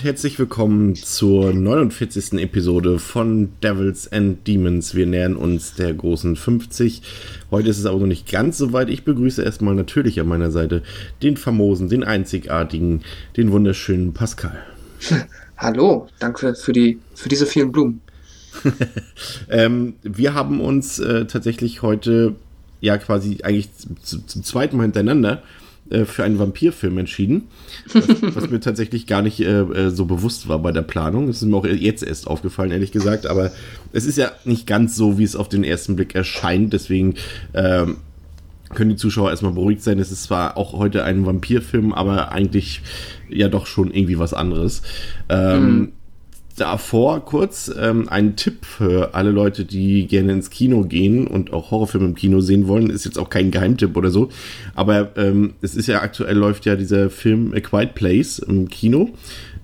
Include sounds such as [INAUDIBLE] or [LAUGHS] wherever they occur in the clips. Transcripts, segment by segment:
Und herzlich willkommen zur 49. Episode von Devils and Demons. Wir nähern uns der großen 50. Heute ist es aber noch nicht ganz so weit. Ich begrüße erstmal natürlich an meiner Seite den famosen, den einzigartigen, den wunderschönen Pascal. [LAUGHS] Hallo, danke für, die, für diese vielen Blumen. [LAUGHS] ähm, wir haben uns äh, tatsächlich heute ja quasi eigentlich zum, zum zweiten Mal hintereinander äh, für einen Vampirfilm entschieden, was, [LAUGHS] was mir tatsächlich gar nicht äh, äh, so bewusst war bei der Planung. Das ist mir auch jetzt erst aufgefallen, ehrlich gesagt. Aber es ist ja nicht ganz so, wie es auf den ersten Blick erscheint. Deswegen ähm, können die Zuschauer erstmal beruhigt sein. Es ist zwar auch heute ein Vampirfilm, aber eigentlich ja doch schon irgendwie was anderes. Ähm, mhm davor kurz ähm, ein Tipp für alle Leute, die gerne ins Kino gehen und auch Horrorfilme im Kino sehen wollen. Ist jetzt auch kein Geheimtipp oder so. Aber ähm, es ist ja aktuell läuft ja dieser Film A Quiet Place im Kino.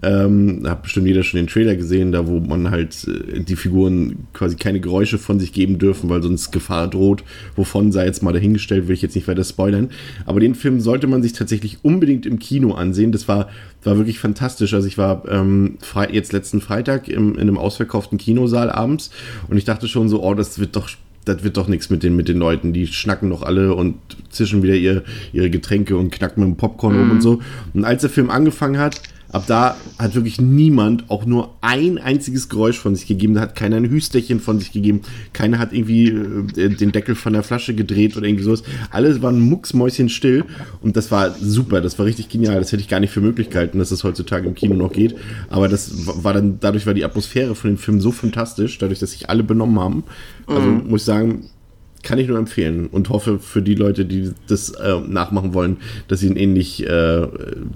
Ähm, da hat bestimmt jeder schon den Trailer gesehen, da wo man halt äh, die Figuren quasi keine Geräusche von sich geben dürfen, weil sonst Gefahr droht. Wovon sei jetzt mal dahingestellt, will ich jetzt nicht weiter spoilern. Aber den Film sollte man sich tatsächlich unbedingt im Kino ansehen. Das war, war wirklich fantastisch. Also ich war ähm, jetzt letzten Freitag im, in einem ausverkauften Kinosaal abends und ich dachte schon so, oh, das wird doch das wird doch nichts mit den, mit den Leuten. Die schnacken doch alle und zischen wieder ihr, ihre Getränke und knacken mit dem Popcorn mm. um und so. Und als der Film angefangen hat, Ab da hat wirklich niemand auch nur ein einziges Geräusch von sich gegeben. Da hat keiner ein Hüsterchen von sich gegeben. Keiner hat irgendwie äh, den Deckel von der Flasche gedreht oder irgendwie sowas. Alles waren mucksmäuschen still und das war super. Das war richtig genial. Das hätte ich gar nicht für möglich gehalten, dass es das heutzutage im Kino noch geht. Aber das war dann, dadurch war die Atmosphäre von dem Film so fantastisch, dadurch, dass sich alle benommen haben. Also mhm. muss ich sagen, kann ich nur empfehlen und hoffe für die Leute, die das äh, nachmachen wollen, dass sie ein ähnlich, äh,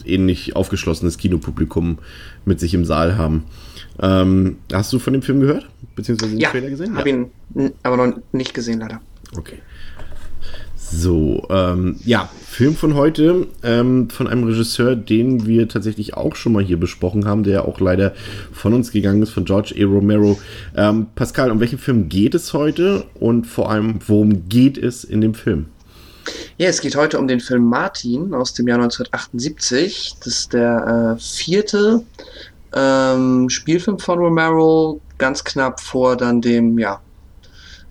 ähnlich aufgeschlossenes Kinopublikum mit sich im Saal haben. Ähm, hast du von dem Film gehört? Beziehungsweise den ja, Trailer gesehen? Hab ja, habe ihn aber noch nicht gesehen, leider. Okay. So, ähm, ja, Film von heute ähm, von einem Regisseur, den wir tatsächlich auch schon mal hier besprochen haben, der auch leider von uns gegangen ist, von George A. Romero. Ähm, Pascal, um welchen Film geht es heute und vor allem, worum geht es in dem Film? Ja, es geht heute um den Film Martin aus dem Jahr 1978. Das ist der äh, vierte ähm, Spielfilm von Romero, ganz knapp vor dann dem, ja,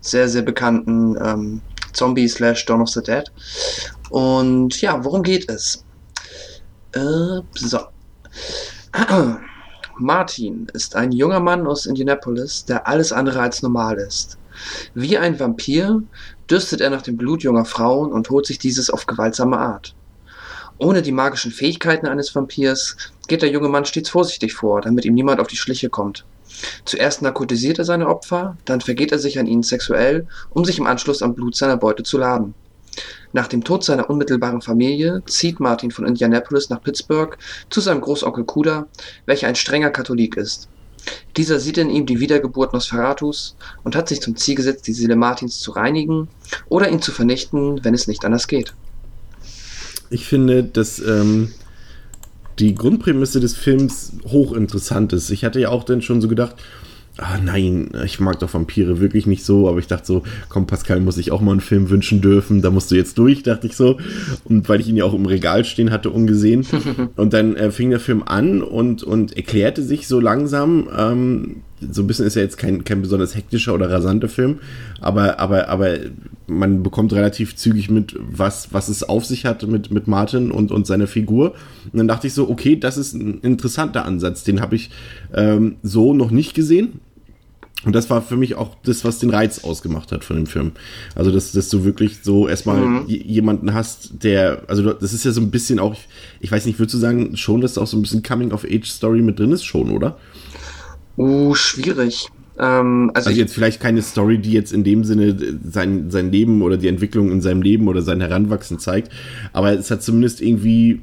sehr, sehr bekannten ähm, Zombie slash Dawn of the Dead. Und ja, worum geht es? Äh, so. [CLEARS THROAT] Martin ist ein junger Mann aus Indianapolis, der alles andere als normal ist. Wie ein Vampir dürstet er nach dem Blut junger Frauen und holt sich dieses auf gewaltsame Art. Ohne die magischen Fähigkeiten eines Vampirs geht der junge Mann stets vorsichtig vor, damit ihm niemand auf die Schliche kommt. Zuerst narkotisiert er seine Opfer, dann vergeht er sich an ihnen sexuell, um sich im Anschluss am Blut seiner Beute zu laden. Nach dem Tod seiner unmittelbaren Familie zieht Martin von Indianapolis nach Pittsburgh zu seinem Großonkel Kuda, welcher ein strenger Katholik ist. Dieser sieht in ihm die Wiedergeburt Nosferatus und hat sich zum Ziel gesetzt, die Seele Martins zu reinigen oder ihn zu vernichten, wenn es nicht anders geht. Ich finde, dass ähm, die Grundprämisse des Films hochinteressant ist. Ich hatte ja auch dann schon so gedacht, ah nein, ich mag doch Vampire wirklich nicht so, aber ich dachte so, komm Pascal, muss ich auch mal einen Film wünschen dürfen, da musst du jetzt durch, dachte ich so. Und weil ich ihn ja auch im Regal stehen hatte, ungesehen. [LAUGHS] und dann äh, fing der Film an und, und erklärte sich so langsam, ähm, so ein bisschen ist ja jetzt kein, kein besonders hektischer oder rasanter Film, aber, aber, aber man bekommt relativ zügig mit, was, was es auf sich hat mit, mit Martin und, und seiner Figur. Und dann dachte ich so, okay, das ist ein interessanter Ansatz, den habe ich ähm, so noch nicht gesehen. Und das war für mich auch das, was den Reiz ausgemacht hat von dem Film. Also, dass, dass du wirklich so erstmal mhm. jemanden hast, der, also das ist ja so ein bisschen auch, ich weiß nicht, würdest du sagen, schon, dass da auch so ein bisschen Coming-of-Age-Story mit drin ist, schon, oder? Uh, schwierig. Ähm, also, also, jetzt vielleicht keine Story, die jetzt in dem Sinne sein, sein Leben oder die Entwicklung in seinem Leben oder sein Heranwachsen zeigt, aber es hat zumindest irgendwie,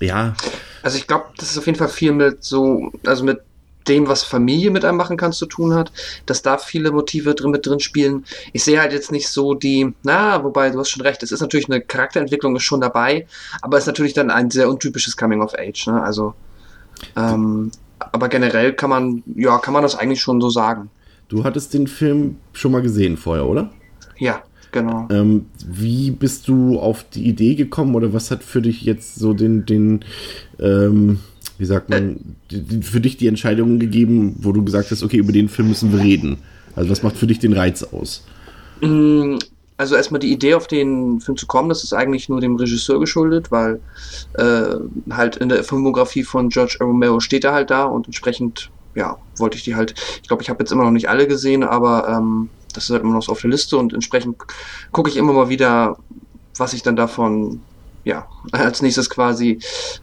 ja. Also ich glaube, das ist auf jeden Fall viel mit so, also mit dem, was Familie mit einem machen kann, zu tun hat, dass da viele Motive drin mit drin spielen. Ich sehe halt jetzt nicht so die, na, wobei du hast schon recht, es ist natürlich eine Charakterentwicklung ist schon dabei, aber es ist natürlich dann ein sehr untypisches Coming of Age, ne? Also, ähm, aber generell kann man, ja, kann man das eigentlich schon so sagen. Du hattest den Film schon mal gesehen vorher, oder? Ja, genau. Ähm, wie bist du auf die Idee gekommen oder was hat für dich jetzt so den, den, ähm, wie sagt man, äh, für dich die Entscheidung gegeben, wo du gesagt hast, okay, über den Film müssen wir reden? Also was macht für dich den Reiz aus? Also erstmal die Idee, auf den Film zu kommen, das ist eigentlich nur dem Regisseur geschuldet, weil äh, halt in der Filmografie von George Romero steht er halt da und entsprechend, ja, wollte ich die halt, ich glaube, ich habe jetzt immer noch nicht alle gesehen, aber ähm, das ist halt immer noch so auf der Liste und entsprechend gucke ich immer mal wieder, was ich dann davon, ja, [LAUGHS] als nächstes quasi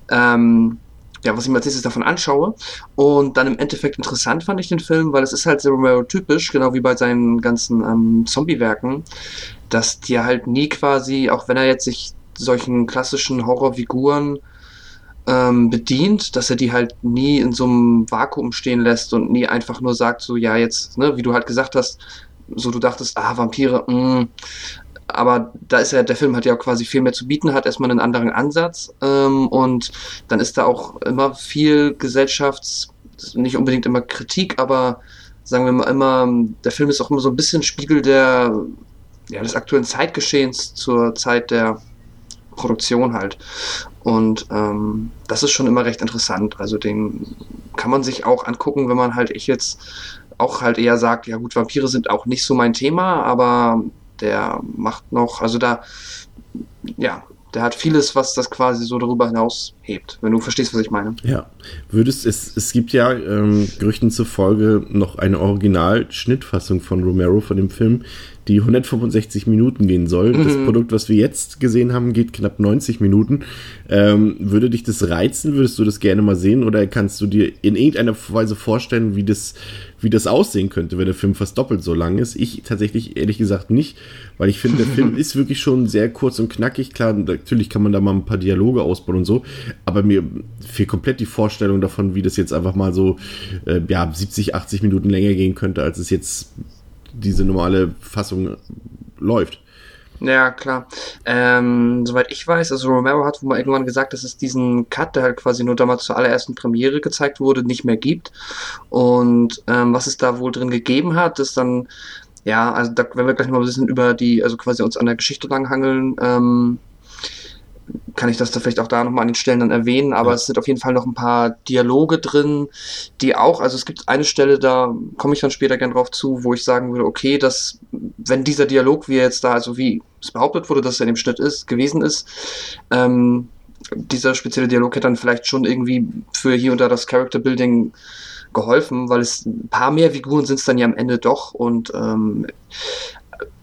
ähm, ja, was ich mir als nächstes davon anschaue. Und dann im Endeffekt interessant fand ich den Film, weil es ist halt sehr Romero-typisch, genau wie bei seinen ganzen ähm, Zombie-Werken, dass die halt nie quasi, auch wenn er jetzt sich solchen klassischen Horrorfiguren ähm, bedient, dass er die halt nie in so einem Vakuum stehen lässt und nie einfach nur sagt, so, ja, jetzt, ne, wie du halt gesagt hast, so du dachtest, ah, Vampire, mh, aber da ist ja, der Film hat ja quasi viel mehr zu bieten, hat erstmal einen anderen Ansatz ähm, und dann ist da auch immer viel Gesellschafts, nicht unbedingt immer Kritik, aber sagen wir mal immer, der Film ist auch immer so ein bisschen Spiegel der, ja, des aktuellen Zeitgeschehens zur Zeit der Produktion halt. Und ähm, das ist schon immer recht interessant. Also den kann man sich auch angucken, wenn man halt ich jetzt auch halt eher sagt, ja gut, Vampire sind auch nicht so mein Thema, aber der macht noch, also da, ja, der hat vieles, was das quasi so darüber hinaus hebt, wenn du verstehst, was ich meine. Ja, würdest es, es gibt ja ähm, Gerüchten zufolge noch eine Original-Schnittfassung von Romero von dem Film, die 165 Minuten gehen soll. Mhm. Das Produkt, was wir jetzt gesehen haben, geht knapp 90 Minuten. Ähm, würde dich das reizen? Würdest du das gerne mal sehen? Oder kannst du dir in irgendeiner Weise vorstellen, wie das, wie das aussehen könnte, wenn der Film fast doppelt so lang ist? Ich tatsächlich ehrlich gesagt nicht, weil ich finde, der Film [LAUGHS] ist wirklich schon sehr kurz und knackig. Klar, natürlich kann man da mal ein paar Dialoge ausbauen und so, aber mir fehlt komplett die Vorstellung davon, wie das jetzt einfach mal so äh, ja, 70, 80 Minuten länger gehen könnte, als es jetzt diese normale Fassung läuft. Ja, klar. Ähm, soweit ich weiß, also Romero hat wohl mal irgendwann gesagt, dass es diesen Cut, der halt quasi nur damals zur allerersten Premiere gezeigt wurde, nicht mehr gibt. Und ähm, was es da wohl drin gegeben hat, ist dann, ja, also da, wenn wir gleich mal ein bisschen über die, also quasi uns an der Geschichte langhangeln, ähm, kann ich das da vielleicht auch da nochmal an den Stellen dann erwähnen, aber ja. es sind auf jeden Fall noch ein paar Dialoge drin, die auch, also es gibt eine Stelle, da komme ich dann später gern drauf zu, wo ich sagen würde, okay, dass, wenn dieser Dialog, wie er jetzt da, also wie es behauptet wurde, dass er in dem Schnitt ist, gewesen ist, ähm, dieser spezielle Dialog hätte dann vielleicht schon irgendwie für hier und da das Character Building geholfen, weil es ein paar mehr Figuren sind es dann ja am Ende doch und ähm,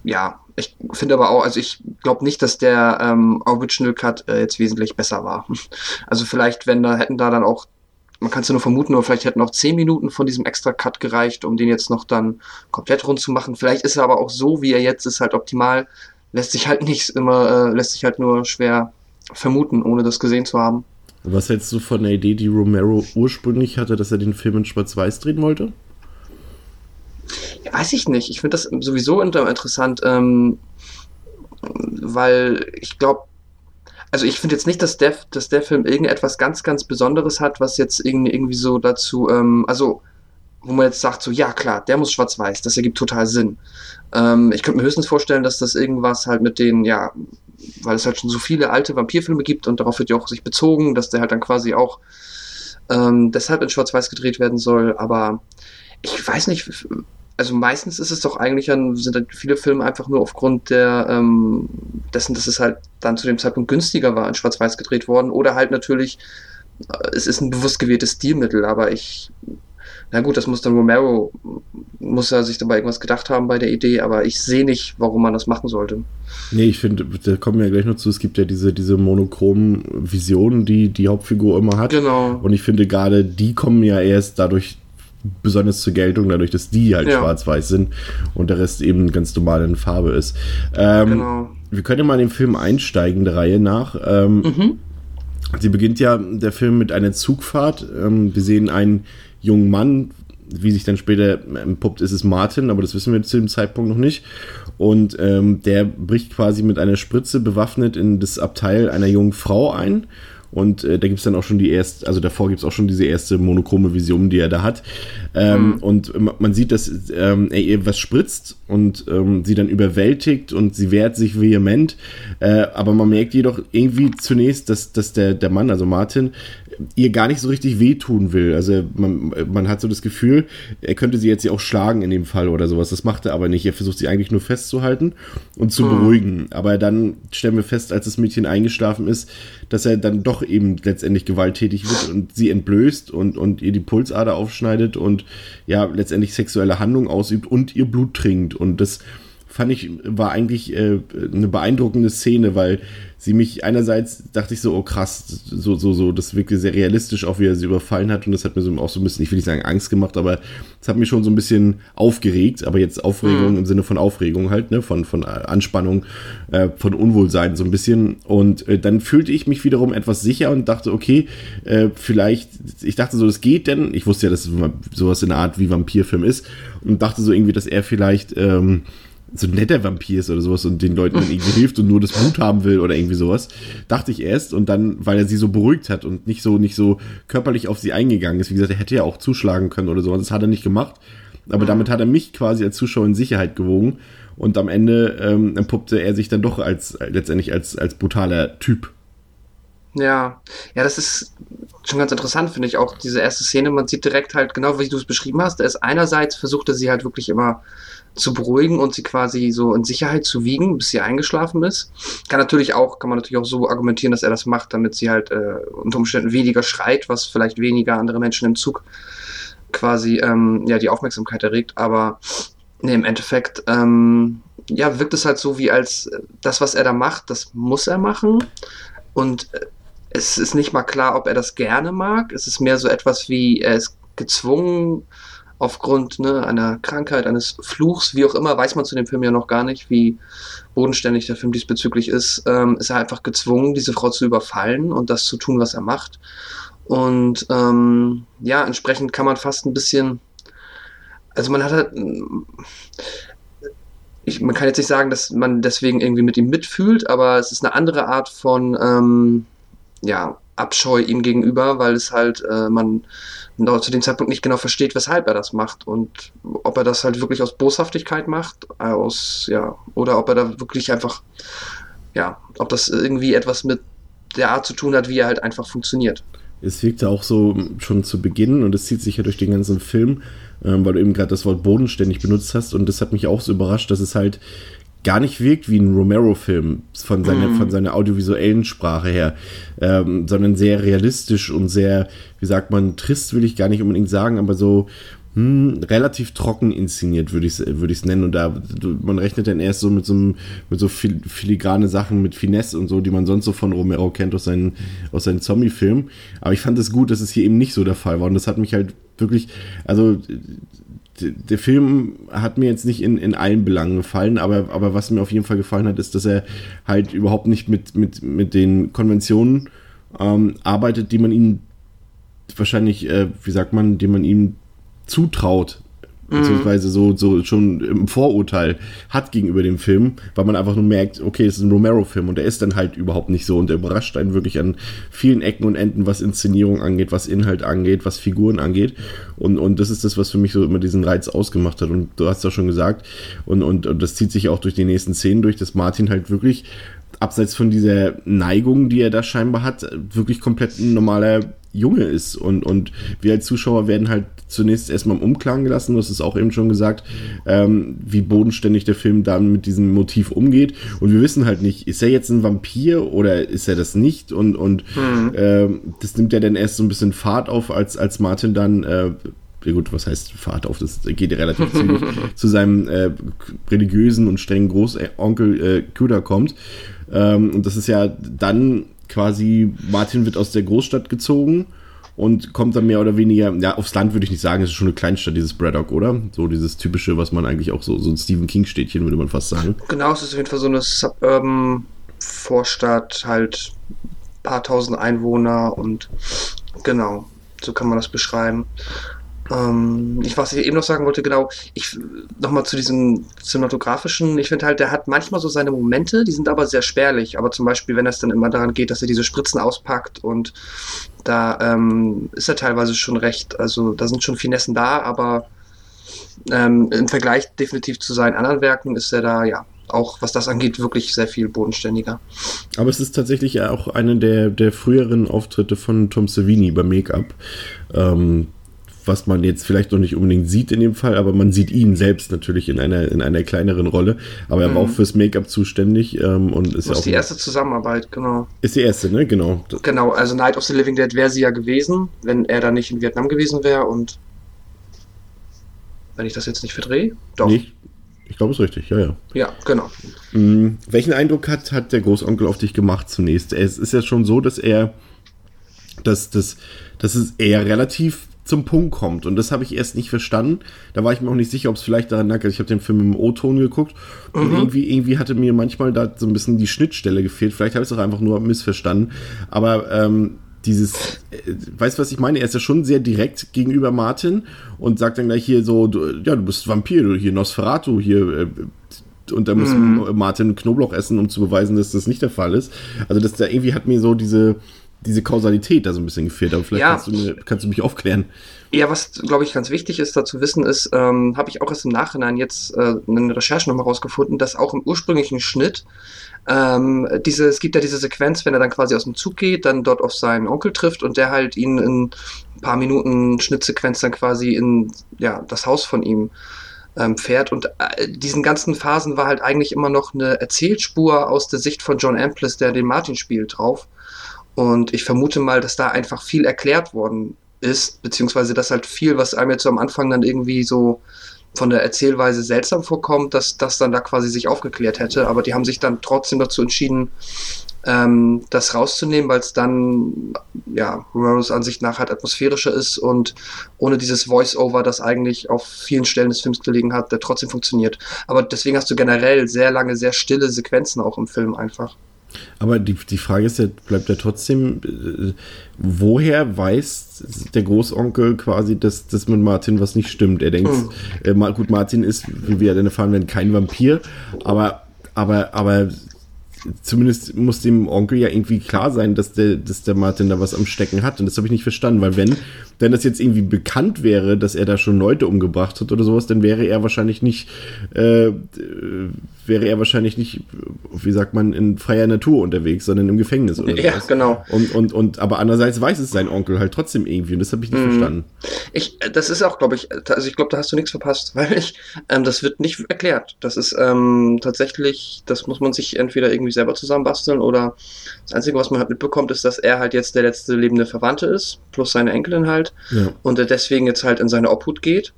ja, ich finde aber auch, also ich glaube nicht, dass der ähm, Original Cut äh, jetzt wesentlich besser war. [LAUGHS] Also vielleicht, wenn da hätten da dann auch, man kann es ja nur vermuten, aber vielleicht hätten auch 10 Minuten von diesem extra Cut gereicht, um den jetzt noch dann komplett rund zu machen. Vielleicht ist er aber auch so, wie er jetzt ist, halt optimal. Lässt sich halt nicht immer, äh, lässt sich halt nur schwer vermuten, ohne das gesehen zu haben. Was hältst du von der Idee, die Romero ursprünglich hatte, dass er den Film in Schwarz-Weiß drehen wollte? Weiß ich nicht. Ich finde das sowieso interessant, ähm, weil ich glaube, also ich finde jetzt nicht, dass der, dass der Film irgendetwas ganz, ganz Besonderes hat, was jetzt irgendwie, irgendwie so dazu, ähm, also wo man jetzt sagt, so ja klar, der muss schwarz-weiß, das ergibt total Sinn. Ähm, ich könnte mir höchstens vorstellen, dass das irgendwas halt mit den, ja, weil es halt schon so viele alte Vampirfilme gibt und darauf wird ja auch sich bezogen, dass der halt dann quasi auch ähm, deshalb in schwarz-weiß gedreht werden soll, aber ich weiß nicht, also meistens ist es doch eigentlich an, sind halt viele Filme einfach nur aufgrund der ähm, dessen, dass es halt dann zu dem Zeitpunkt günstiger war, in Schwarz-Weiß gedreht worden. Oder halt natürlich, äh, es ist ein bewusst gewähltes Stilmittel, aber ich na gut, das muss dann Romero, muss er sich dabei irgendwas gedacht haben bei der Idee, aber ich sehe nicht, warum man das machen sollte. Nee, ich finde, da kommen wir ja gleich noch zu, es gibt ja diese, diese monochromen Visionen, die die Hauptfigur immer hat. Genau. Und ich finde gerade, die kommen ja erst dadurch besonders zur Geltung, dadurch, dass die halt ja. schwarz-weiß sind und der Rest eben ganz normal in Farbe ist. Ähm, genau. Wir können ja mal in den Film einsteigen, der Reihe nach. Ähm, mhm. Sie beginnt ja der Film mit einer Zugfahrt. Ähm, wir sehen einen jungen Mann, wie sich dann später entpuppt, ist es Martin, aber das wissen wir zu dem Zeitpunkt noch nicht. Und ähm, der bricht quasi mit einer Spritze bewaffnet in das Abteil einer jungen Frau ein und äh, da gibt es dann auch schon die erste, also davor gibt es auch schon diese erste monochrome Vision, die er da hat. Ähm, mhm. Und man sieht, dass ähm, er ihr was spritzt und ähm, sie dann überwältigt und sie wehrt sich vehement. Äh, aber man merkt jedoch irgendwie zunächst, dass, dass der, der Mann, also Martin, ihr gar nicht so richtig wehtun will. Also man, man hat so das Gefühl, er könnte sie jetzt ja auch schlagen in dem Fall oder sowas. Das macht er aber nicht. Er versucht sie eigentlich nur festzuhalten und zu mhm. beruhigen. Aber dann stellen wir fest, als das Mädchen eingeschlafen ist, dass er dann doch eben letztendlich gewalttätig wird und sie entblößt und, und ihr die Pulsader aufschneidet und ja, letztendlich sexuelle Handlung ausübt und ihr Blut trinkt. Und das fand ich, war eigentlich äh, eine beeindruckende Szene, weil sie mich einerseits dachte ich so, oh krass, so, so, so, das wirkte sehr realistisch, auch wie er sie überfallen hat und das hat mir so auch so ein bisschen, ich will nicht sagen Angst gemacht, aber es hat mich schon so ein bisschen aufgeregt, aber jetzt Aufregung mhm. im Sinne von Aufregung halt, ne, von, von Anspannung, äh, von Unwohlsein so ein bisschen und äh, dann fühlte ich mich wiederum etwas sicher und dachte, okay, äh, vielleicht, ich dachte so, das geht denn, ich wusste ja, dass sowas in der Art wie Vampirfilm ist und dachte so irgendwie, dass er vielleicht, ähm, so ein netter Vampir ist oder sowas und den Leuten dann irgendwie hilft und nur das Blut haben will oder irgendwie sowas. Dachte ich erst und dann, weil er sie so beruhigt hat und nicht so, nicht so körperlich auf sie eingegangen ist. Wie gesagt, er hätte ja auch zuschlagen können oder sowas. Das hat er nicht gemacht. Aber mhm. damit hat er mich quasi als Zuschauer in Sicherheit gewogen und am Ende ähm, entpuppte er sich dann doch als, letztendlich als, als brutaler Typ. Ja, ja, das ist schon ganz interessant, finde ich auch, diese erste Szene. Man sieht direkt halt, genau wie du es beschrieben hast, er ist einerseits versuchte sie halt wirklich immer zu beruhigen und sie quasi so in Sicherheit zu wiegen, bis sie eingeschlafen ist. Kann natürlich auch, kann man natürlich auch so argumentieren, dass er das macht, damit sie halt äh, unter Umständen weniger schreit, was vielleicht weniger andere Menschen im Zug quasi ähm, ja die Aufmerksamkeit erregt. Aber nee, im Endeffekt ähm, ja wirkt es halt so wie als äh, das, was er da macht, das muss er machen und äh, es ist nicht mal klar, ob er das gerne mag. Es ist mehr so etwas wie er ist gezwungen aufgrund ne, einer Krankheit, eines Fluchs, wie auch immer, weiß man zu dem Film ja noch gar nicht, wie bodenständig der Film diesbezüglich ist, ähm, ist er einfach gezwungen, diese Frau zu überfallen und das zu tun, was er macht. Und ähm, ja, entsprechend kann man fast ein bisschen, also man hat halt, ich, man kann jetzt nicht sagen, dass man deswegen irgendwie mit ihm mitfühlt, aber es ist eine andere Art von, ähm, ja, Abscheu ihm gegenüber, weil es halt, äh, man zu dem Zeitpunkt nicht genau versteht, weshalb er das macht und ob er das halt wirklich aus Boshaftigkeit macht, aus, ja, oder ob er da wirklich einfach, ja, ob das irgendwie etwas mit der Art zu tun hat, wie er halt einfach funktioniert. Es wirkte auch so schon zu Beginn und es zieht sich ja durch den ganzen Film, ähm, weil du eben gerade das Wort bodenständig benutzt hast und das hat mich auch so überrascht, dass es halt gar nicht wirkt wie ein Romero-Film von seiner, mm. von seiner audiovisuellen Sprache her, ähm, sondern sehr realistisch und sehr, wie sagt man, trist will ich gar nicht unbedingt sagen, aber so hm, relativ trocken inszeniert, würde ich es würd nennen. Und da, man rechnet dann erst so mit so, mit so fil filigrane Sachen, mit Finesse und so, die man sonst so von Romero kennt aus seinen, aus seinen Zombie-Filmen. Aber ich fand es gut, dass es hier eben nicht so der Fall war. Und das hat mich halt wirklich, also der Film hat mir jetzt nicht in, in allen Belangen gefallen, aber, aber was mir auf jeden Fall gefallen hat, ist, dass er halt überhaupt nicht mit, mit, mit den Konventionen ähm, arbeitet, die man ihm wahrscheinlich, äh, wie sagt man, die man ihm zutraut beziehungsweise so, so schon im Vorurteil hat gegenüber dem Film, weil man einfach nur merkt, okay, es ist ein Romero-Film und der ist dann halt überhaupt nicht so und der überrascht einen wirklich an vielen Ecken und Enden, was Inszenierung angeht, was Inhalt angeht, was Figuren angeht. Und, und das ist das, was für mich so immer diesen Reiz ausgemacht hat. Und du hast ja schon gesagt und, und, und das zieht sich auch durch die nächsten Szenen durch, dass Martin halt wirklich abseits von dieser Neigung, die er da scheinbar hat, wirklich komplett ein normaler Junge ist. Und, und wir als Zuschauer werden halt zunächst erstmal im Umklang gelassen, du hast es auch eben schon gesagt, ähm, wie bodenständig der Film dann mit diesem Motiv umgeht. Und wir wissen halt nicht, ist er jetzt ein Vampir oder ist er das nicht? Und, und mhm. äh, das nimmt ja dann erst so ein bisschen Fahrt auf, als, als Martin dann äh, ja gut, was heißt Fahrt auf, das geht relativ zügig, [LAUGHS] zu seinem äh, religiösen und strengen Großonkel äh, Kuda kommt. Ähm, und das ist ja dann quasi, Martin wird aus der Großstadt gezogen und kommt dann mehr oder weniger, ja, aufs Land würde ich nicht sagen, es ist schon eine Kleinstadt, dieses Braddock, oder? So dieses typische, was man eigentlich auch so, so ein Stephen King-Städtchen, würde man fast sagen. Genau, es ist auf jeden Fall so eine Suburban Vorstadt, halt paar tausend Einwohner und genau, so kann man das beschreiben. Ähm, ich, was ich eben noch sagen wollte, genau, ich nochmal zu diesem cinematografischen, ich finde halt, der hat manchmal so seine Momente, die sind aber sehr spärlich. Aber zum Beispiel, wenn es dann immer daran geht, dass er diese Spritzen auspackt und da ähm, ist er teilweise schon recht, also da sind schon Finessen da, aber ähm, im Vergleich definitiv zu seinen anderen Werken ist er da, ja, auch was das angeht, wirklich sehr viel bodenständiger. Aber es ist tatsächlich auch eine der, der früheren Auftritte von Tom Savini beim Make-up. Ähm, was man jetzt vielleicht noch nicht unbedingt sieht in dem Fall, aber man sieht ihn selbst natürlich in einer, in einer kleineren Rolle. Aber er war auch mhm. fürs Make-up zuständig ähm, und ist das ja auch. die erste Zusammenarbeit, genau. Ist die erste, ne? Genau. Genau, also Night of the Living Dead wäre sie ja gewesen, wenn er da nicht in Vietnam gewesen wäre und wenn ich das jetzt nicht verdrehe. Doch. Nicht? Ich glaube, es ist richtig, ja, ja. Ja, genau. Mhm. Welchen Eindruck hat, hat der Großonkel auf dich gemacht zunächst? Es ist ja schon so, dass er, dass, dass, dass es eher relativ zum Punkt kommt. Und das habe ich erst nicht verstanden. Da war ich mir auch nicht sicher, ob es vielleicht daran lag. Ich habe den Film im O-Ton geguckt und mhm. irgendwie, irgendwie hatte mir manchmal da so ein bisschen die Schnittstelle gefehlt. Vielleicht habe ich es auch einfach nur missverstanden. Aber ähm, dieses, äh, weißt du, was ich meine? Er ist ja schon sehr direkt gegenüber Martin und sagt dann gleich hier so, du, ja, du bist Vampir, du hier Nosferatu, hier äh, und da muss mhm. Martin Knoblauch essen, um zu beweisen, dass das nicht der Fall ist. Also das da irgendwie hat mir so diese diese Kausalität da so ein bisschen gefehlt. Aber vielleicht ja. kannst, du mir, kannst, du mich aufklären. Ja, was glaube ich ganz wichtig ist, da zu wissen ist, ähm, habe ich auch erst im Nachhinein jetzt äh, eine Recherche nochmal rausgefunden, dass auch im ursprünglichen Schnitt ähm, diese, es gibt ja diese Sequenz, wenn er dann quasi aus dem Zug geht, dann dort auf seinen Onkel trifft und der halt ihn in ein paar Minuten Schnittsequenz dann quasi in ja, das Haus von ihm ähm, fährt. Und äh, diesen ganzen Phasen war halt eigentlich immer noch eine Erzählspur aus der Sicht von John Amplis, der den Martin spielt, drauf. Und ich vermute mal, dass da einfach viel erklärt worden ist, beziehungsweise dass halt viel, was einem jetzt so am Anfang dann irgendwie so von der Erzählweise seltsam vorkommt, dass das dann da quasi sich aufgeklärt hätte. Aber die haben sich dann trotzdem dazu entschieden, ähm, das rauszunehmen, weil es dann, ja, Romeros Ansicht nach halt atmosphärischer ist und ohne dieses Voice-Over, das eigentlich auf vielen Stellen des Films gelegen hat, der trotzdem funktioniert. Aber deswegen hast du generell sehr lange, sehr stille Sequenzen auch im Film einfach. Aber die, die Frage ist ja, bleibt ja trotzdem, äh, woher weiß der Großonkel quasi, dass, dass mit Martin was nicht stimmt? Er denkt, mhm. äh, gut, Martin ist, wie wir dann erfahren werden, kein Vampir, aber, aber, aber zumindest muss dem Onkel ja irgendwie klar sein, dass der, dass der Martin da was am Stecken hat. Und das habe ich nicht verstanden, weil wenn, wenn das jetzt irgendwie bekannt wäre, dass er da schon Leute umgebracht hat oder sowas, dann wäre er wahrscheinlich nicht, äh, wäre er wahrscheinlich nicht, wie sagt man, in freier Natur unterwegs, sondern im Gefängnis oder Ja, genau. Und, und, und, aber andererseits weiß es sein Onkel halt trotzdem irgendwie und das habe ich nicht mm. verstanden. Ich, das ist auch, glaube ich, also ich glaube, da hast du nichts verpasst, [LAUGHS] weil ich, ähm, das wird nicht erklärt. Das ist ähm, tatsächlich, das muss man sich entweder irgendwie selber zusammenbasteln oder das Einzige, was man halt mitbekommt, ist, dass er halt jetzt der letzte lebende Verwandte ist, plus seine Enkelin halt ja. und er deswegen jetzt halt in seine Obhut geht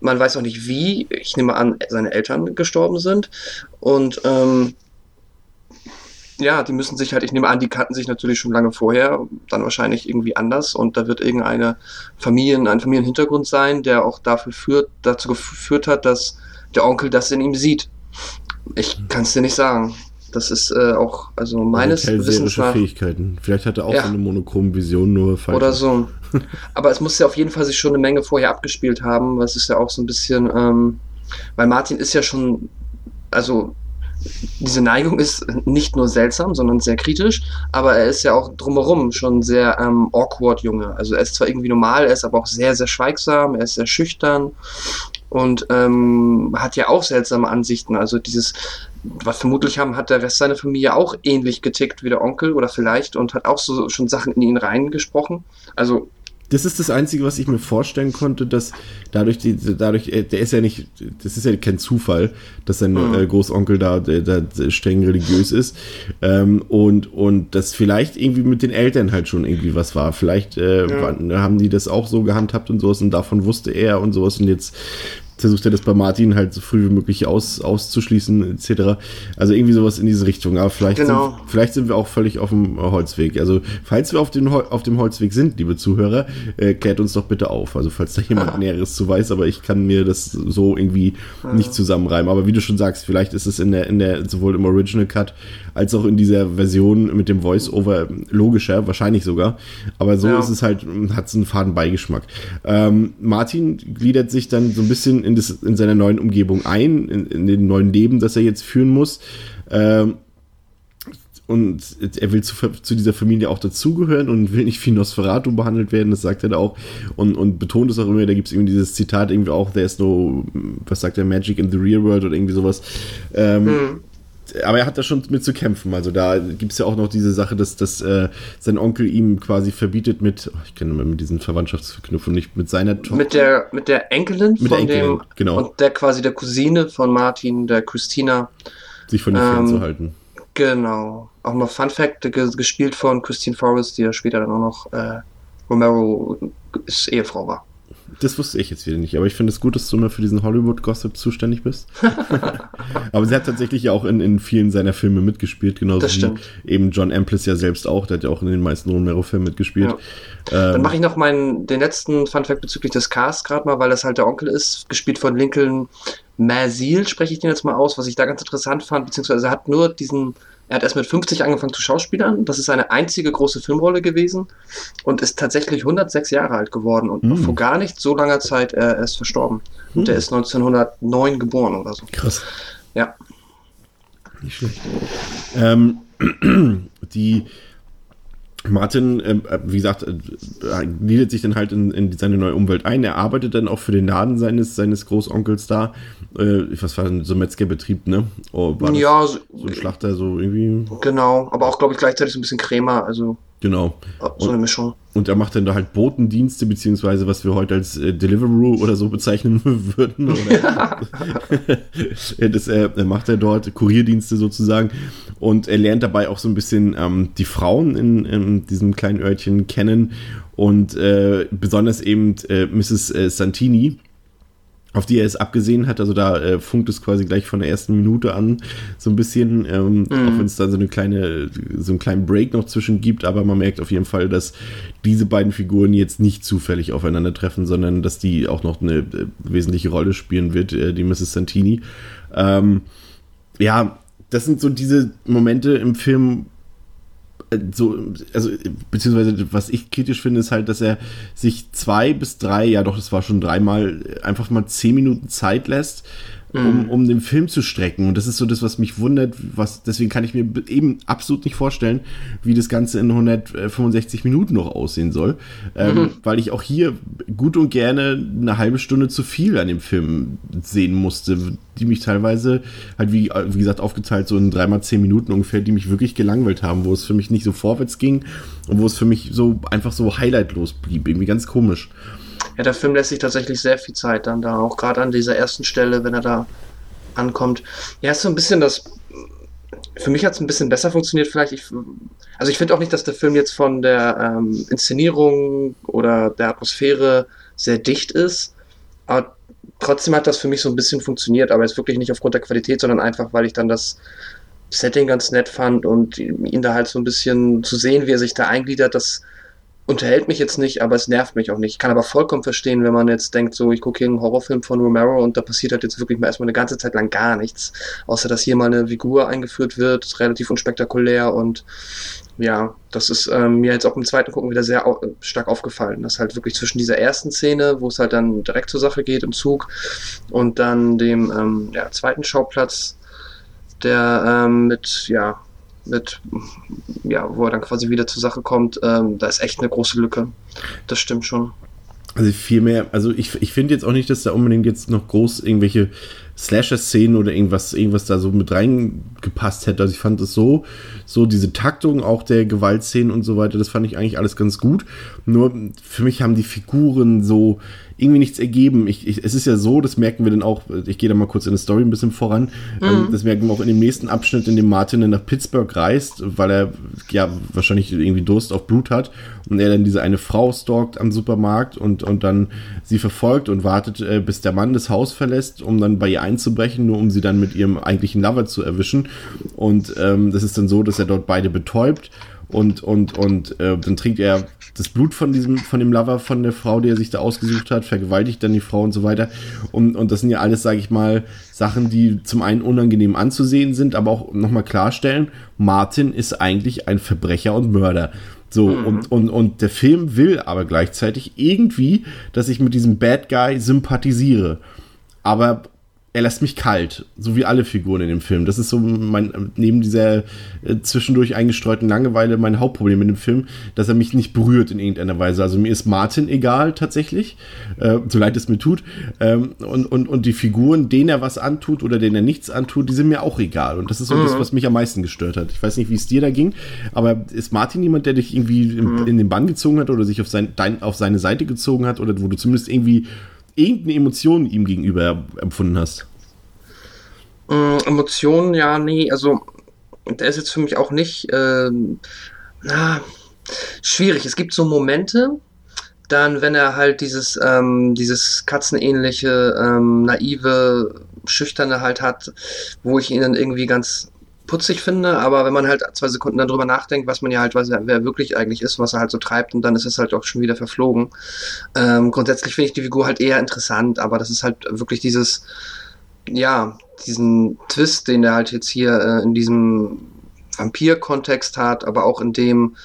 man weiß auch nicht wie. Ich nehme an, seine Eltern gestorben sind. Und ähm, ja, die müssen sich halt, ich nehme an, die kannten sich natürlich schon lange vorher, dann wahrscheinlich irgendwie anders und da wird irgendeine Familien, ein Familienhintergrund sein, der auch dafür führt, dazu geführt hat, dass der Onkel das in ihm sieht. Ich kann es dir nicht sagen. Das ist äh, auch, also meines Wissens nach... Fähigkeiten. Vielleicht hat er auch ja. eine monochrome Vision, nur falsch. Oder so. Aber es muss ja auf jeden Fall sich schon eine Menge vorher abgespielt haben, es ist ja auch so ein bisschen, ähm, weil Martin ist ja schon, also diese Neigung ist nicht nur seltsam, sondern sehr kritisch, aber er ist ja auch drumherum schon sehr ähm, awkward Junge. Also er ist zwar irgendwie normal, er ist aber auch sehr, sehr schweigsam, er ist sehr schüchtern und ähm, hat ja auch seltsame Ansichten. Also dieses, was vermutlich haben, hat der Rest seiner Familie auch ähnlich getickt wie der Onkel oder vielleicht und hat auch so schon Sachen in ihn reingesprochen. Also das ist das Einzige, was ich mir vorstellen konnte, dass dadurch, die, dadurch, äh, der ist ja nicht, das ist ja kein Zufall, dass sein mhm. äh, Großonkel da, der, der streng religiös ist ähm, und und das vielleicht irgendwie mit den Eltern halt schon irgendwie was war. Vielleicht äh, ja. haben die das auch so gehandhabt und sowas und davon wusste er und sowas und jetzt versucht er das bei Martin halt so früh wie möglich aus, auszuschließen, etc. Also irgendwie sowas in diese Richtung. Aber vielleicht, genau. sind, vielleicht sind wir auch völlig auf dem Holzweg. Also, falls wir auf, den, auf dem Holzweg sind, liebe Zuhörer, äh, klärt uns doch bitte auf. Also, falls da jemand ah. [LAUGHS] Näheres zu weiß, aber ich kann mir das so irgendwie ah. nicht zusammenreimen. Aber wie du schon sagst, vielleicht ist es in der, in der, sowohl im Original Cut als auch in dieser Version mit dem Voice-Over logischer, wahrscheinlich sogar. Aber so ja. ist es halt, hat es einen faden Beigeschmack. Ähm, Martin gliedert sich dann so ein bisschen in, das, in seiner neuen Umgebung ein, in, in den neuen Leben, das er jetzt führen muss. Ähm, und er will zu, zu, dieser Familie auch dazugehören und will nicht wie Nosferatu behandelt werden, das sagt er da auch und, und betont es auch immer, da gibt es irgendwie dieses Zitat irgendwie auch, there's no, was sagt er, Magic in the real world oder irgendwie sowas. Ähm, hm aber er hat da schon mit zu kämpfen. Also da gibt es ja auch noch diese Sache, dass, dass äh, sein Onkel ihm quasi verbietet mit, oh, ich kenne mal mit diesen Verwandtschaftsverknüpfungen nicht, mit seiner Tochter. Mit der, mit der Enkelin mit von der Enkelin, dem, genau. Und der quasi der Cousine von Martin, der Christina. Sich von ihr ähm, fernzuhalten. Genau. Auch mal Fun Fact, gespielt von Christine Forrest, die ja später dann auch noch äh, Romero Ehefrau war. Das wusste ich jetzt wieder nicht, aber ich finde es gut, dass du immer für diesen Hollywood-Gossip zuständig bist. [LAUGHS] aber sie hat tatsächlich ja auch in, in vielen seiner Filme mitgespielt, genauso das wie eben John Amplis ja selbst auch, der hat ja auch in den meisten Romero-Filmen mitgespielt. Ja. Ähm, Dann mache ich noch meinen, den letzten Fun-Fact bezüglich des Casts gerade mal, weil das halt der Onkel ist, gespielt von Lincoln Mazil, spreche ich den jetzt mal aus, was ich da ganz interessant fand, beziehungsweise er hat nur diesen er hat erst mit 50 angefangen zu Schauspielern. Das ist seine einzige große Filmrolle gewesen und ist tatsächlich 106 Jahre alt geworden und mm. vor gar nicht so langer Zeit äh, er ist verstorben. Mm. Und er ist 1909 geboren oder so. Krass. Ja. Nicht schlecht. Ähm, [CLEARS THROAT] die Martin, äh, wie gesagt, äh, gliedert sich dann halt in, in, seine neue Umwelt ein. Er arbeitet dann auch für den Laden seines, seines Großonkels da. Äh, was war denn so ein Metzgerbetrieb, ne? Oh, ja, so, so, ein Schlachter, so irgendwie. Genau, aber auch, glaube ich, gleichzeitig so ein bisschen Krämer, also. Genau. So eine Mischung. Und er macht dann da halt Botendienste, beziehungsweise was wir heute als äh, Deliveroo oder so bezeichnen [LAUGHS] würden. [LAUGHS] das äh, macht er dort, Kurierdienste sozusagen. Und er lernt dabei auch so ein bisschen ähm, die Frauen in, in, diesem kleinen Örtchen kennen. Und äh, besonders eben äh, Mrs. Äh, Santini auf die er es abgesehen hat. Also da äh, funkt es quasi gleich von der ersten Minute an so ein bisschen, ähm, mhm. auch wenn es da so eine kleine, so einen kleinen Break noch zwischen gibt, aber man merkt auf jeden Fall, dass diese beiden Figuren jetzt nicht zufällig aufeinandertreffen, sondern dass die auch noch eine äh, wesentliche Rolle spielen wird, äh, die Mrs. Santini. Ähm, ja, das sind so diese Momente im Film, so, also, beziehungsweise, was ich kritisch finde, ist halt, dass er sich zwei bis drei, ja doch, das war schon dreimal, einfach mal zehn Minuten Zeit lässt, um, mhm. um den Film zu strecken. Und das ist so das, was mich wundert, was, deswegen kann ich mir eben absolut nicht vorstellen, wie das Ganze in 165 Minuten noch aussehen soll. Ähm, mhm. weil ich auch hier gut und gerne eine halbe Stunde zu viel an dem Film sehen musste, die mich teilweise halt, wie, wie gesagt, aufgeteilt so in dreimal zehn Minuten ungefähr, die mich wirklich gelangweilt haben, wo es für mich nicht so vorwärts ging und wo es für mich so einfach so highlightlos blieb. Irgendwie ganz komisch ja, der Film lässt sich tatsächlich sehr viel Zeit dann da, auch gerade an dieser ersten Stelle, wenn er da ankommt. Ja, ist so ein bisschen das. Für mich hat es ein bisschen besser funktioniert, vielleicht. Ich, also ich finde auch nicht, dass der Film jetzt von der ähm, Inszenierung oder der Atmosphäre sehr dicht ist. Aber trotzdem hat das für mich so ein bisschen funktioniert, aber jetzt wirklich nicht aufgrund der Qualität, sondern einfach, weil ich dann das Setting ganz nett fand und ihn da halt so ein bisschen zu sehen, wie er sich da eingliedert, das unterhält mich jetzt nicht, aber es nervt mich auch nicht. Ich kann aber vollkommen verstehen, wenn man jetzt denkt, so ich gucke hier einen Horrorfilm von Romero und da passiert halt jetzt wirklich mal erstmal eine ganze Zeit lang gar nichts, außer dass hier mal eine Figur eingeführt wird, relativ unspektakulär und ja, das ist ähm, mir jetzt auch im zweiten Gucken wieder sehr au stark aufgefallen, dass halt wirklich zwischen dieser ersten Szene, wo es halt dann direkt zur Sache geht im Zug und dann dem ähm, ja, zweiten Schauplatz, der ähm, mit ja mit, ja, wo er dann quasi wieder zur Sache kommt, ähm, da ist echt eine große Lücke. Das stimmt schon. Also viel mehr, also ich, ich finde jetzt auch nicht, dass da unbedingt jetzt noch groß irgendwelche Slasher-Szenen oder irgendwas, irgendwas da so mit reingepasst hätte. Also ich fand es so, so diese Taktung auch der Gewaltszenen und so weiter, das fand ich eigentlich alles ganz gut. Nur für mich haben die Figuren so, irgendwie nichts ergeben. Ich, ich, es ist ja so, das merken wir dann auch, ich gehe da mal kurz in der Story ein bisschen voran, mhm. ähm, das merken wir auch in dem nächsten Abschnitt, in dem Martin dann nach Pittsburgh reist, weil er ja wahrscheinlich irgendwie Durst auf Blut hat und er dann diese eine Frau stalkt am Supermarkt und, und dann sie verfolgt und wartet, äh, bis der Mann das Haus verlässt, um dann bei ihr einzubrechen, nur um sie dann mit ihrem eigentlichen Lover zu erwischen. Und ähm, das ist dann so, dass er dort beide betäubt und, und, und äh, dann trinkt er das Blut von diesem, von dem Lover, von der Frau, die er sich da ausgesucht hat, vergewaltigt dann die Frau und so weiter. Und, und das sind ja alles, sage ich mal, Sachen, die zum einen unangenehm anzusehen sind, aber auch nochmal klarstellen, Martin ist eigentlich ein Verbrecher und Mörder. So, mhm. und, und, und der Film will aber gleichzeitig irgendwie, dass ich mit diesem Bad Guy sympathisiere. Aber er lässt mich kalt, so wie alle Figuren in dem Film. Das ist so mein, neben dieser äh, zwischendurch eingestreuten Langeweile mein Hauptproblem in dem Film, dass er mich nicht berührt in irgendeiner Weise. Also mir ist Martin egal tatsächlich, äh, so leid es mir tut. Ähm, und, und, und die Figuren, denen er was antut oder denen er nichts antut, die sind mir auch egal. Und das ist so mhm. das, was mich am meisten gestört hat. Ich weiß nicht, wie es dir da ging, aber ist Martin jemand, der dich irgendwie in, mhm. in den Bann gezogen hat oder sich auf, sein, dein, auf seine Seite gezogen hat oder wo du zumindest irgendwie irgendeine Emotion ihm gegenüber empfunden hast? Ähm, Emotionen, ja, nee, also der ist jetzt für mich auch nicht, äh, na, schwierig. Es gibt so Momente, dann, wenn er halt dieses, ähm, dieses katzenähnliche, ähm, naive, schüchterne halt hat, wo ich ihn dann irgendwie ganz putzig finde, aber wenn man halt zwei Sekunden darüber nachdenkt, was man ja halt weiß, wer wirklich eigentlich ist, was er halt so treibt, und dann ist es halt auch schon wieder verflogen. Ähm, grundsätzlich finde ich die Figur halt eher interessant, aber das ist halt wirklich dieses, ja, diesen Twist, den er halt jetzt hier äh, in diesem Vampir-Kontext hat, aber auch in dem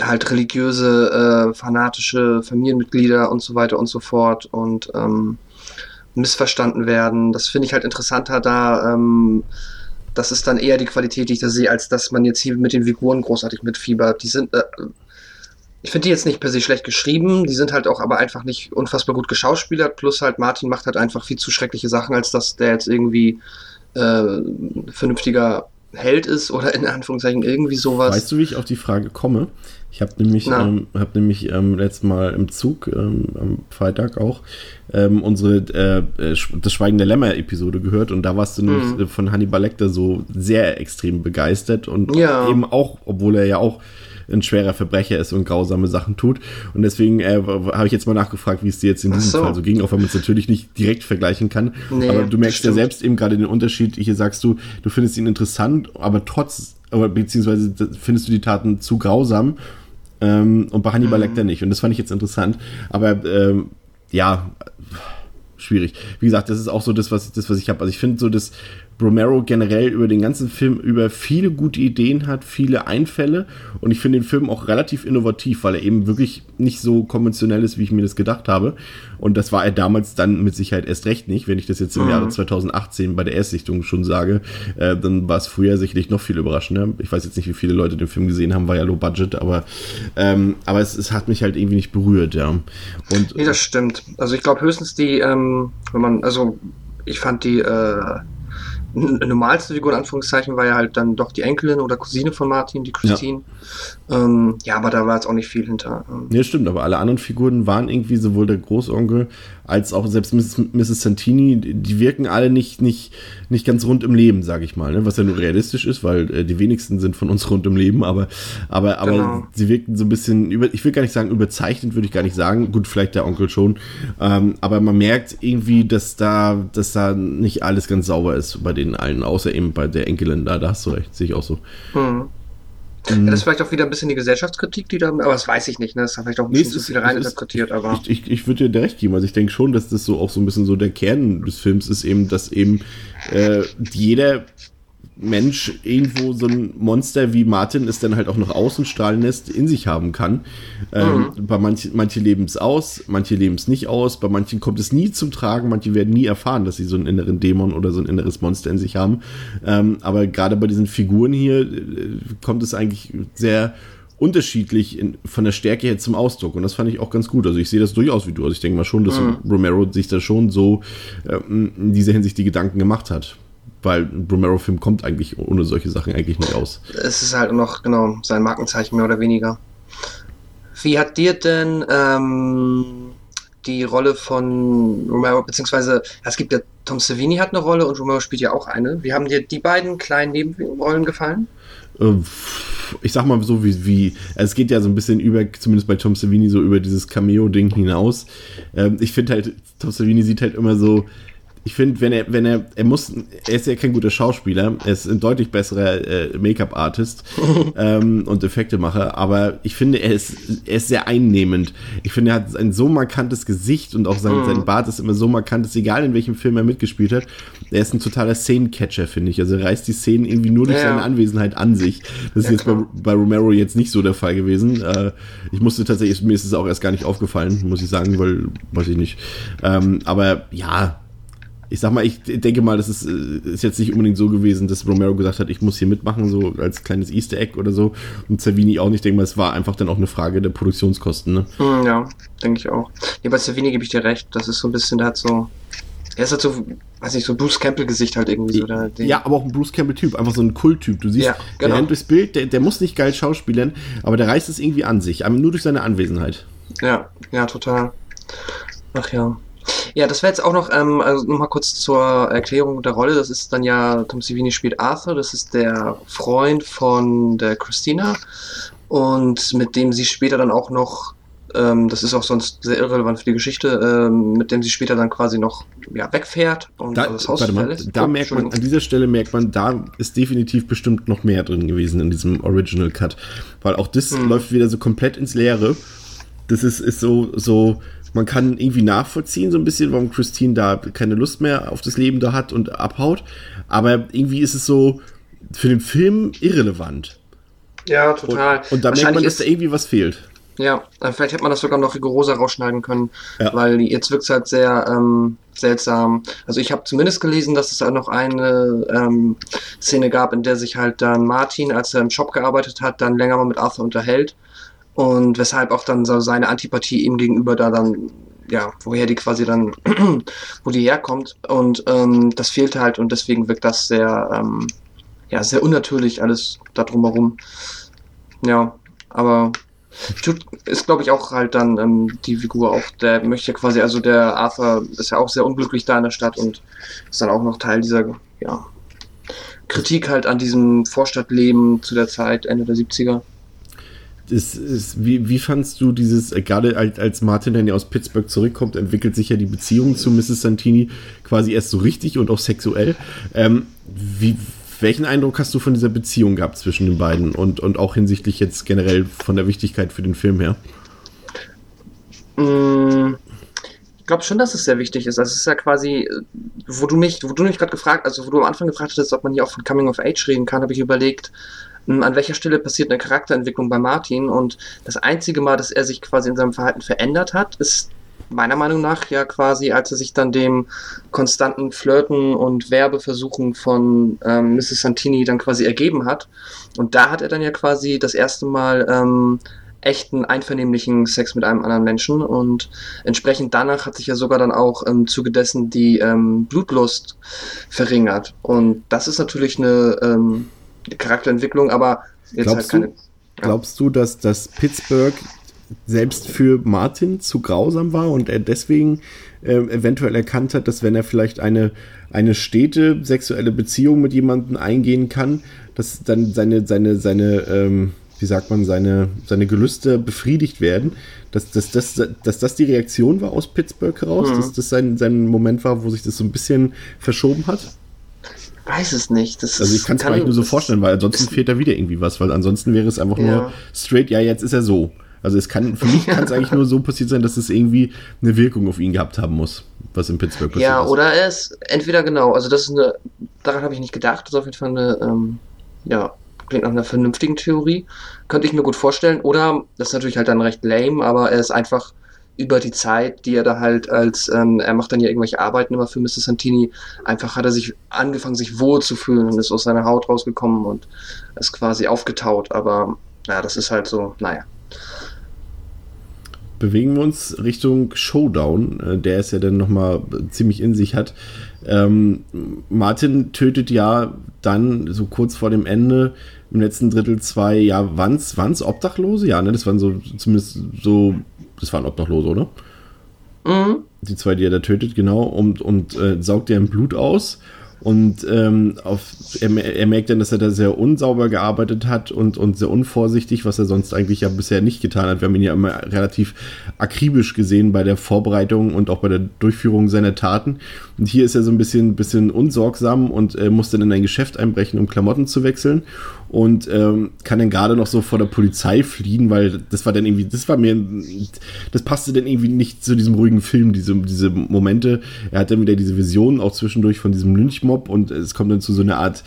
halt religiöse, äh, fanatische Familienmitglieder und so weiter und so fort und ähm, missverstanden werden. Das finde ich halt interessanter da. Ähm, das ist dann eher die Qualität, die ich da sehe, als dass man jetzt hier mit den Figuren großartig mitfiebert. Die sind, äh, ich finde die jetzt nicht per se schlecht geschrieben, die sind halt auch aber einfach nicht unfassbar gut geschauspielert, plus halt Martin macht halt einfach viel zu schreckliche Sachen, als dass der jetzt irgendwie äh, vernünftiger Held ist oder in Anführungszeichen irgendwie sowas. Weißt du, wie ich auf die Frage komme? Ich habe nämlich, ähm, hab nämlich ähm, letztes Mal im Zug, ähm, am Freitag auch, ähm, unsere äh, Das Schweigen der Lämmer-Episode gehört und da warst du mhm. nämlich von Hannibal Lecter so sehr extrem begeistert und ja. eben auch, obwohl er ja auch ein schwerer Verbrecher ist und grausame Sachen tut. Und deswegen äh, habe ich jetzt mal nachgefragt, wie es dir jetzt in diesem so. Fall so ging, auch wenn man es natürlich nicht direkt vergleichen kann. Nee, aber du merkst ja selbst eben gerade den Unterschied. Hier sagst du, du findest ihn interessant, aber trotz, aber beziehungsweise findest du die Taten zu grausam. Ähm, und bei Hannibal mhm. Lecter nicht. Und das fand ich jetzt interessant. Aber ähm, ja, schwierig. Wie gesagt, das ist auch so das, was das, was ich habe. Also ich finde so, dass Romero generell über den ganzen Film über viele gute Ideen hat, viele Einfälle und ich finde den Film auch relativ innovativ, weil er eben wirklich nicht so konventionell ist, wie ich mir das gedacht habe. Und das war er damals dann mit Sicherheit erst recht nicht. Wenn ich das jetzt im mhm. Jahre 2018 bei der Erstsichtung schon sage, äh, dann war es früher sicherlich noch viel überraschender. Ich weiß jetzt nicht, wie viele Leute den Film gesehen haben, war ja low budget, aber, ähm, aber es, es hat mich halt irgendwie nicht berührt, ja. Und, nee, das stimmt. Also ich glaube höchstens die, ähm, wenn man, also ich fand die, äh, normalste Figur in Anführungszeichen war ja halt dann doch die Enkelin oder Cousine von Martin, die Christine. Ja, ähm, ja aber da war jetzt auch nicht viel hinter. Ähm. Ja, stimmt, aber alle anderen Figuren waren irgendwie sowohl der Großonkel als auch selbst Mrs. Mrs. Santini, die wirken alle nicht, nicht, nicht ganz rund im Leben, sage ich mal, ne? was ja nur realistisch ist, weil äh, die wenigsten sind von uns rund im Leben, aber, aber, aber genau. sie wirken so ein bisschen, über, ich will gar nicht sagen überzeichnet, würde ich gar nicht sagen, gut, vielleicht der Onkel schon, ähm, aber man merkt irgendwie, dass da, dass da nicht alles ganz sauber ist bei denen allen, außer eben bei der Enkelin da, da hast du recht, sehe ich auch so. Hm. Ja, das ist vielleicht auch wieder ein bisschen die Gesellschaftskritik, die da, aber das weiß ich nicht, ne? Das ist vielleicht auch ein bisschen nee, zu viel reininterpretiert, aber. Ich, ich, ich würde dir recht geben. Also ich denke schon, dass das so auch so ein bisschen so der Kern des Films ist, eben, dass eben äh, jeder Mensch irgendwo so ein Monster wie Martin es dann halt auch noch außenstrahlen lässt, in sich haben kann. Ähm, mhm. Bei manchen, manche leben es aus, manche leben es nicht aus, bei manchen kommt es nie zum Tragen, manche werden nie erfahren, dass sie so einen inneren Dämon oder so ein inneres Monster in sich haben. Ähm, aber gerade bei diesen Figuren hier äh, kommt es eigentlich sehr unterschiedlich in, von der Stärke her zum Ausdruck. Und das fand ich auch ganz gut. Also ich sehe das durchaus wie du. Also ich denke mal schon, dass mhm. Romero sich da schon so äh, in dieser Hinsicht die Gedanken gemacht hat. Weil ein Romero-Film kommt eigentlich ohne solche Sachen eigentlich nicht aus. Es ist halt noch, genau, sein Markenzeichen mehr oder weniger. Wie hat dir denn ähm, die Rolle von Romero, beziehungsweise es gibt ja, Tom Savini hat eine Rolle und Romero spielt ja auch eine. Wie haben dir die beiden kleinen Nebenrollen gefallen? Äh, ich sag mal so wie, wie, es geht ja so ein bisschen über, zumindest bei Tom Savini, so über dieses Cameo-Ding hinaus. Ähm, ich finde halt, Tom Savini sieht halt immer so, ich finde, wenn er, wenn er, er muss, er ist ja kein guter Schauspieler, er ist ein deutlich besserer äh, Make-up-Artist [LAUGHS] ähm, und Effektemacher, aber ich finde, er ist, er ist sehr einnehmend. Ich finde, er hat ein so markantes Gesicht und auch sein, mhm. sein Bart ist immer so markant, ist egal in welchem Film er mitgespielt hat. Er ist ein totaler Szenencatcher, finde ich. Also er reißt die Szenen irgendwie nur durch ja. seine Anwesenheit an sich. Das ist ja, jetzt bei, bei, Romero jetzt nicht so der Fall gewesen. Äh, ich musste tatsächlich, mir ist es auch erst gar nicht aufgefallen, muss ich sagen, weil, weiß ich nicht. Ähm, aber ja, ich sag mal, ich denke mal, das ist, äh, ist jetzt nicht unbedingt so gewesen, dass Romero gesagt hat, ich muss hier mitmachen, so als kleines Easter Egg oder so. Und Savini auch nicht. Ich denke mal, es war einfach dann auch eine Frage der Produktionskosten. Ne? Hm, ja, denke ich auch. Ja, bei Savini gebe ich dir recht. Das ist so ein bisschen, der hat so. Er ist halt so, weiß nicht, so Bruce Campbell-Gesicht halt irgendwie so. Der, ja, aber auch ein Bruce Campbell-Typ, einfach so ein Kult-Typ. Du siehst, ja, genau. der rennt durchs Bild, der, der muss nicht geil schauspielern, aber der reißt es irgendwie an sich, nur durch seine Anwesenheit. Ja, ja, total. Ach ja. Ja, das wäre jetzt auch noch, ähm, also nochmal kurz zur Erklärung der Rolle. Das ist dann ja, Tom Savini spielt Arthur, das ist der Freund von der Christina und mit dem sie später dann auch noch, ähm, das ist auch sonst sehr irrelevant für die Geschichte, ähm, mit dem sie später dann quasi noch ja, wegfährt und da, also das Haus warte mal, Da oh, merkt man, an dieser Stelle merkt man, da ist definitiv bestimmt noch mehr drin gewesen in diesem Original Cut, weil auch das hm. läuft wieder so komplett ins Leere. Das ist, ist so, so, man kann irgendwie nachvollziehen, so ein bisschen, warum Christine da keine Lust mehr auf das Leben da hat und abhaut. Aber irgendwie ist es so für den Film irrelevant. Ja, total. Und, und da merkt man, dass da irgendwie was fehlt. Ja, vielleicht hätte man das sogar noch rigoroser rausschneiden können, ja. weil jetzt wirkt es halt sehr ähm, seltsam. Also ich habe zumindest gelesen, dass es halt noch eine ähm, Szene gab, in der sich halt dann Martin, als er im Shop gearbeitet hat, dann länger mal mit Arthur unterhält und weshalb auch dann so seine Antipathie ihm gegenüber da dann, ja, woher die quasi dann, [CLEARS THROAT] wo die herkommt. Und ähm, das fehlt halt und deswegen wirkt das sehr, ähm, ja, sehr unnatürlich alles da drumherum. Ja, aber ist, glaube ich, auch halt dann ähm, die Figur auch, der möchte quasi, also der Arthur ist ja auch sehr unglücklich da in der Stadt und ist dann auch noch Teil dieser, ja, Kritik halt an diesem Vorstadtleben zu der Zeit, Ende der 70er ist, ist, wie, wie fandst du dieses, äh, gerade als, Martin dann ja aus Pittsburgh zurückkommt, entwickelt sich ja die Beziehung zu Mrs. Santini quasi erst so richtig und auch sexuell. Ähm, wie, welchen Eindruck hast du von dieser Beziehung gehabt zwischen den beiden und, und auch hinsichtlich jetzt generell von der Wichtigkeit für den Film her? Mm, ich glaube schon, dass es sehr wichtig ist. Also es ist ja quasi, wo du mich, mich gerade gefragt, also wo du am Anfang gefragt hattest, ob man hier auch von Coming of Age reden kann, habe ich überlegt, an welcher Stelle passiert eine Charakterentwicklung bei Martin und das einzige Mal, dass er sich quasi in seinem Verhalten verändert hat, ist meiner Meinung nach ja quasi, als er sich dann dem konstanten Flirten und Werbeversuchen von ähm, Mrs. Santini dann quasi ergeben hat. Und da hat er dann ja quasi das erste Mal ähm, echten, einvernehmlichen Sex mit einem anderen Menschen und entsprechend danach hat sich ja sogar dann auch im Zuge dessen die ähm, Blutlust verringert. Und das ist natürlich eine ähm, Charakterentwicklung, aber jetzt glaubst halt keine. Du, ja. Glaubst du, dass das Pittsburgh selbst für Martin zu grausam war und er deswegen äh, eventuell erkannt hat, dass wenn er vielleicht eine, eine stete sexuelle Beziehung mit jemandem eingehen kann, dass dann seine, seine, seine, ähm, wie sagt man, seine, seine Gelüste befriedigt werden, dass, dass, dass, dass das die Reaktion war aus Pittsburgh heraus, mhm. dass das sein, sein Moment war, wo sich das so ein bisschen verschoben hat? Weiß es nicht. Das also ich kann es mir eigentlich nur so vorstellen, weil ansonsten fehlt da wieder irgendwie was, weil ansonsten wäre es einfach ja. nur straight, ja, jetzt ist er so. Also es kann, für mich [LAUGHS] kann es eigentlich nur so passiert sein, dass es irgendwie eine Wirkung auf ihn gehabt haben muss, was in Pittsburgh passiert Ja, ist. oder er ist entweder genau, also das ist eine, daran habe ich nicht gedacht, das ist auf jeden Fall eine, ähm, ja, klingt nach einer vernünftigen Theorie. Könnte ich mir gut vorstellen. Oder, das ist natürlich halt dann recht lame, aber er ist einfach über die Zeit, die er da halt als, ähm, er macht dann ja irgendwelche Arbeiten immer für Mr. Santini, einfach hat er sich angefangen, sich wohl zu fühlen und ist aus seiner Haut rausgekommen und ist quasi aufgetaut. Aber ja, das ist halt so, naja. Bewegen wir uns Richtung Showdown, äh, der es ja dann nochmal ziemlich in sich hat. Ähm, Martin tötet ja dann so kurz vor dem Ende im letzten Drittel zwei, ja, waren's, waren's Obdachlose? Ja, ne, das waren so, zumindest so, das waren Obdachlose, oder? Mhm. Die zwei, die er da tötet, genau, und, und äh, saugt deren Blut aus. Und ähm, auf, er, er, merkt dann, dass er da sehr unsauber gearbeitet hat und, und sehr unvorsichtig, was er sonst eigentlich ja bisher nicht getan hat. Wir haben ihn ja immer relativ akribisch gesehen bei der Vorbereitung und auch bei der Durchführung seiner Taten. Und hier ist er so ein bisschen, bisschen unsorgsam und äh, muss dann in ein Geschäft einbrechen, um Klamotten zu wechseln und ähm, kann dann gerade noch so vor der Polizei fliehen, weil das war dann irgendwie, das war mir, das passte dann irgendwie nicht zu diesem ruhigen Film, diese, diese Momente. Er hat dann wieder diese Vision auch zwischendurch von diesem Lynchmob und es kommt dann zu so einer Art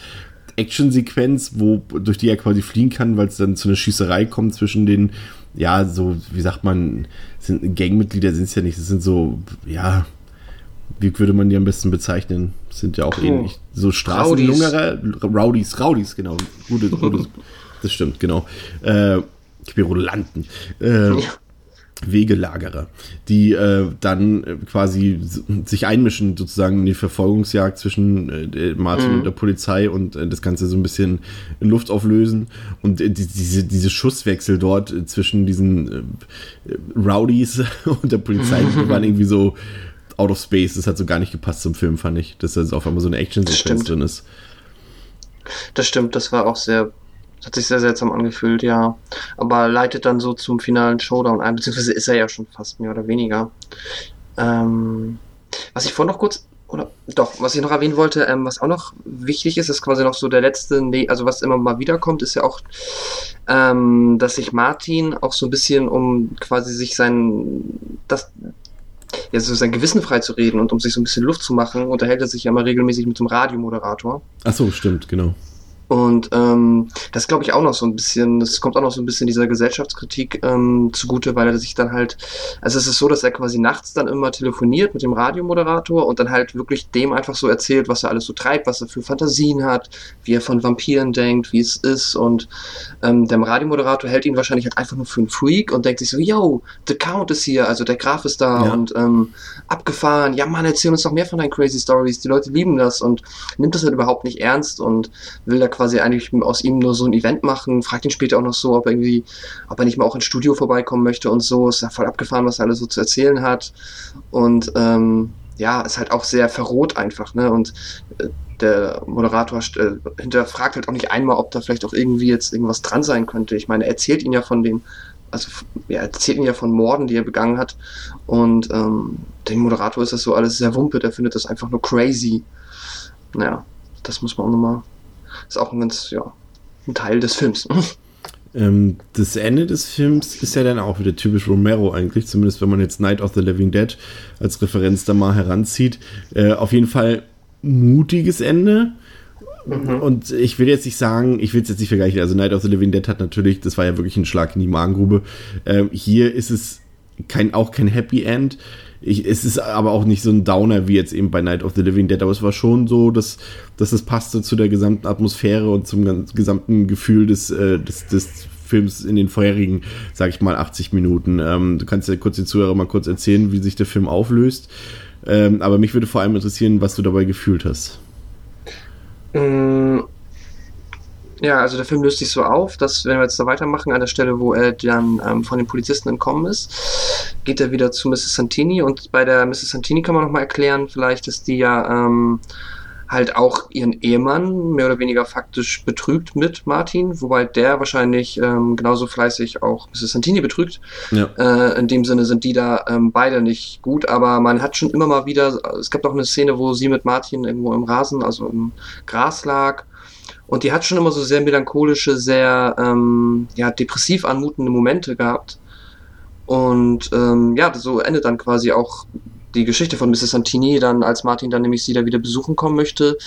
Actionsequenz, wo durch die er quasi fliehen kann, weil es dann zu einer Schießerei kommt zwischen den, ja, so, wie sagt man, sind Gangmitglieder sind es ja nicht, das sind so, ja, wie würde man die am besten bezeichnen? Sind ja auch Puh. ähnlich. So Straßenlungerer, Rowdies, Rowdies, genau. Gute, gutes, [LAUGHS] das stimmt, genau. Äh, Querulanten. Äh, ja. Wegelagerer, die äh, dann äh, quasi sich einmischen sozusagen in die Verfolgungsjagd zwischen äh, Martin mhm. und der Polizei und äh, das Ganze so ein bisschen in Luft auflösen und äh, die, diese, diese Schusswechsel dort äh, zwischen diesen Rowdies [LAUGHS] und der Polizei, die waren [LAUGHS] irgendwie so out of space. Das hat so gar nicht gepasst zum Film, fand ich. Dass da auf einmal so eine Action-Sequenz drin ist. Das stimmt, das war auch sehr, hat sich sehr seltsam angefühlt, ja. Aber leitet dann so zum finalen Showdown ein, beziehungsweise ist er ja schon fast mehr oder weniger. Ähm, was ich vorhin noch kurz, oder doch, was ich noch erwähnen wollte, ähm, was auch noch wichtig ist, ist quasi noch so der letzte, also was immer mal wiederkommt, ist ja auch, ähm, dass sich Martin auch so ein bisschen um quasi sich sein, das, ja, so sein Gewissen frei zu reden und um sich so ein bisschen Luft zu machen, unterhält er sich ja immer regelmäßig mit dem Radiomoderator. Ach so, stimmt, genau. Und ähm, das glaube ich auch noch so ein bisschen, das kommt auch noch so ein bisschen dieser Gesellschaftskritik ähm, zugute, weil er sich dann halt, also es ist so, dass er quasi nachts dann immer telefoniert mit dem Radiomoderator und dann halt wirklich dem einfach so erzählt, was er alles so treibt, was er für Fantasien hat, wie er von Vampiren denkt, wie es ist und ähm, der Radiomoderator hält ihn wahrscheinlich halt einfach nur für einen Freak und denkt sich so, yo, the Count ist hier, also der Graf ist da ja. und ähm, abgefahren, ja Mann, erzähl uns doch mehr von deinen crazy Stories, die Leute lieben das und nimmt das halt überhaupt nicht ernst und will da quasi eigentlich aus ihm nur so ein Event machen, fragt ihn später auch noch so, ob er irgendwie, ob er nicht mal auch ins Studio vorbeikommen möchte und so, ist ja voll abgefahren, was er alles so zu erzählen hat und ähm, ja, ist halt auch sehr verroht einfach, ne, und äh, der Moderator äh, hinterfragt halt auch nicht einmal, ob da vielleicht auch irgendwie jetzt irgendwas dran sein könnte. Ich meine, er erzählt ihn ja von den, also er erzählt ihn ja von Morden, die er begangen hat. Und ähm, dem Moderator ist das so alles sehr wumpe, der findet das einfach nur crazy. Naja, das muss man auch nochmal ist auch ein ganz, ja, ein Teil des Films. [LAUGHS] Ähm, das Ende des Films ist ja dann auch wieder typisch Romero eigentlich, zumindest wenn man jetzt Night of the Living Dead als Referenz da mal heranzieht. Äh, auf jeden Fall mutiges Ende. Mhm. Und ich will jetzt nicht sagen, ich will es jetzt nicht vergleichen. Also Night of the Living Dead hat natürlich, das war ja wirklich ein Schlag in die Magengrube. Ähm, hier ist es kein, auch kein Happy End. Ich, es ist aber auch nicht so ein Downer wie jetzt eben bei Night of the Living Dead, aber es war schon so, dass, dass es passte zu der gesamten Atmosphäre und zum gesamten Gefühl des, äh, des, des Films in den vorherigen, sag ich mal, 80 Minuten. Ähm, du kannst ja kurz die Zuhörer mal kurz erzählen, wie sich der Film auflöst. Ähm, aber mich würde vor allem interessieren, was du dabei gefühlt hast. Mm, ja, also der Film löst sich so auf, dass, wenn wir jetzt da weitermachen, an der Stelle, wo er dann ähm, von den Polizisten entkommen ist, geht er wieder zu Mrs. Santini und bei der Mrs. Santini kann man nochmal erklären, vielleicht, dass die ja ähm, halt auch ihren Ehemann mehr oder weniger faktisch betrügt mit Martin, wobei der wahrscheinlich ähm, genauso fleißig auch Mrs. Santini betrügt. Ja. Äh, in dem Sinne sind die da ähm, beide nicht gut, aber man hat schon immer mal wieder, es gab auch eine Szene, wo sie mit Martin irgendwo im Rasen, also im Gras lag und die hat schon immer so sehr melancholische, sehr ähm, ja, depressiv anmutende Momente gehabt. Und ähm, ja, so endet dann quasi auch die Geschichte von Mrs. Santini. Dann, als Martin dann nämlich sie da wieder besuchen kommen möchte,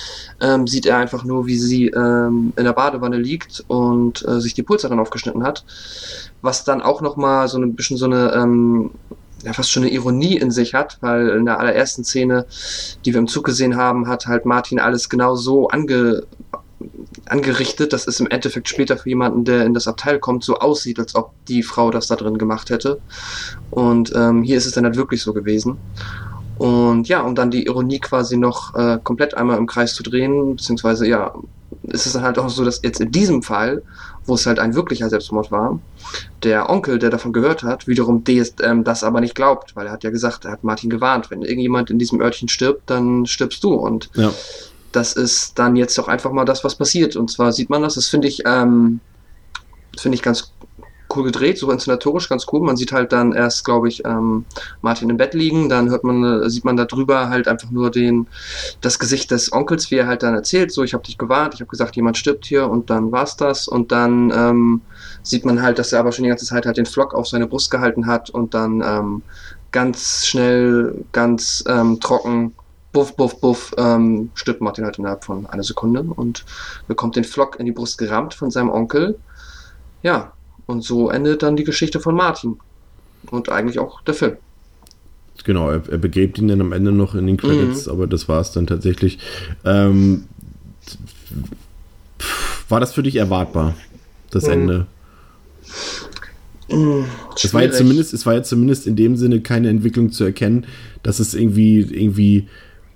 ähm, sieht er einfach nur, wie sie ähm, in der Badewanne liegt und äh, sich die Pulsader aufgeschnitten hat. Was dann auch nochmal so ein bisschen so eine ähm, ja, fast schon eine Ironie in sich hat, weil in der allerersten Szene, die wir im Zug gesehen haben, hat halt Martin alles genau so ange angerichtet, dass es im Endeffekt später für jemanden, der in das Abteil kommt, so aussieht, als ob die Frau das da drin gemacht hätte. Und ähm, hier ist es dann halt wirklich so gewesen. Und ja, um dann die Ironie quasi noch äh, komplett einmal im Kreis zu drehen, beziehungsweise ja, ist es dann halt auch so, dass jetzt in diesem Fall, wo es halt ein wirklicher Selbstmord war, der Onkel, der davon gehört hat, wiederum des, ähm, das aber nicht glaubt, weil er hat ja gesagt, er hat Martin gewarnt, wenn irgendjemand in diesem Örtchen stirbt, dann stirbst du. Und Ja. Das ist dann jetzt auch einfach mal das, was passiert. Und zwar sieht man das, das finde ich, ähm, finde ich ganz cool gedreht, so inszenatorisch ganz cool. Man sieht halt dann erst, glaube ich, ähm, Martin im Bett liegen, dann hört man, äh, sieht man da drüber halt einfach nur den, das Gesicht des Onkels, wie er halt dann erzählt, so ich habe dich gewarnt, ich habe gesagt, jemand stirbt hier und dann war's das und dann ähm, sieht man halt, dass er aber schon die ganze Zeit halt den Flock auf seine Brust gehalten hat und dann ähm, ganz schnell, ganz ähm, trocken buff, buff, buff, ähm, stirbt Martin halt innerhalb von einer Sekunde und bekommt den Flock in die Brust gerammt von seinem Onkel. Ja, und so endet dann die Geschichte von Martin. Und eigentlich auch der Film. Genau, er, er begräbt ihn dann am Ende noch in den Credits, aber das war es dann tatsächlich. Ähm, war das für dich erwartbar, das Mhm. Ende? Es war, jetzt Schwierig. zumindest, es war jetzt zumindest in dem Sinne keine Entwicklung zu erkennen, dass es irgendwie, irgendwie,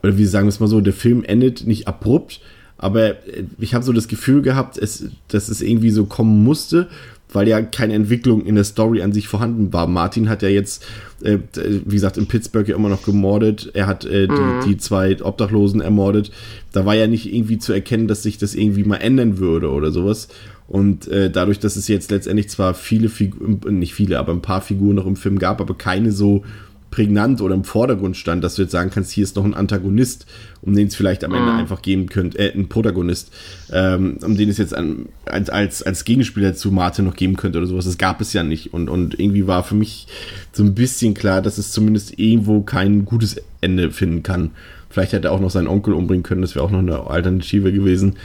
oder wie sagen wir es mal so, der Film endet nicht abrupt, aber äh, ich habe so das Gefühl gehabt, es, dass es irgendwie so kommen musste, weil ja keine Entwicklung in der Story an sich vorhanden war. Martin hat ja jetzt, äh, wie gesagt, in Pittsburgh ja immer noch gemordet. Er hat äh, die, die zwei Obdachlosen ermordet. Da war ja nicht irgendwie zu erkennen, dass sich das irgendwie mal ändern würde oder sowas. Und äh, dadurch, dass es jetzt letztendlich zwar viele Figuren, nicht viele, aber ein paar Figuren noch im Film gab, aber keine so prägnant oder im Vordergrund stand, dass du jetzt sagen kannst, hier ist noch ein Antagonist, um den es vielleicht am Ende einfach geben könnte, äh, ein Protagonist, ähm, um den es jetzt an, als, als, als Gegenspieler zu Martin noch geben könnte oder sowas. Das gab es ja nicht. Und, und irgendwie war für mich so ein bisschen klar, dass es zumindest irgendwo kein gutes Ende finden kann. Vielleicht hätte er auch noch seinen Onkel umbringen können, das wäre auch noch eine Alternative gewesen.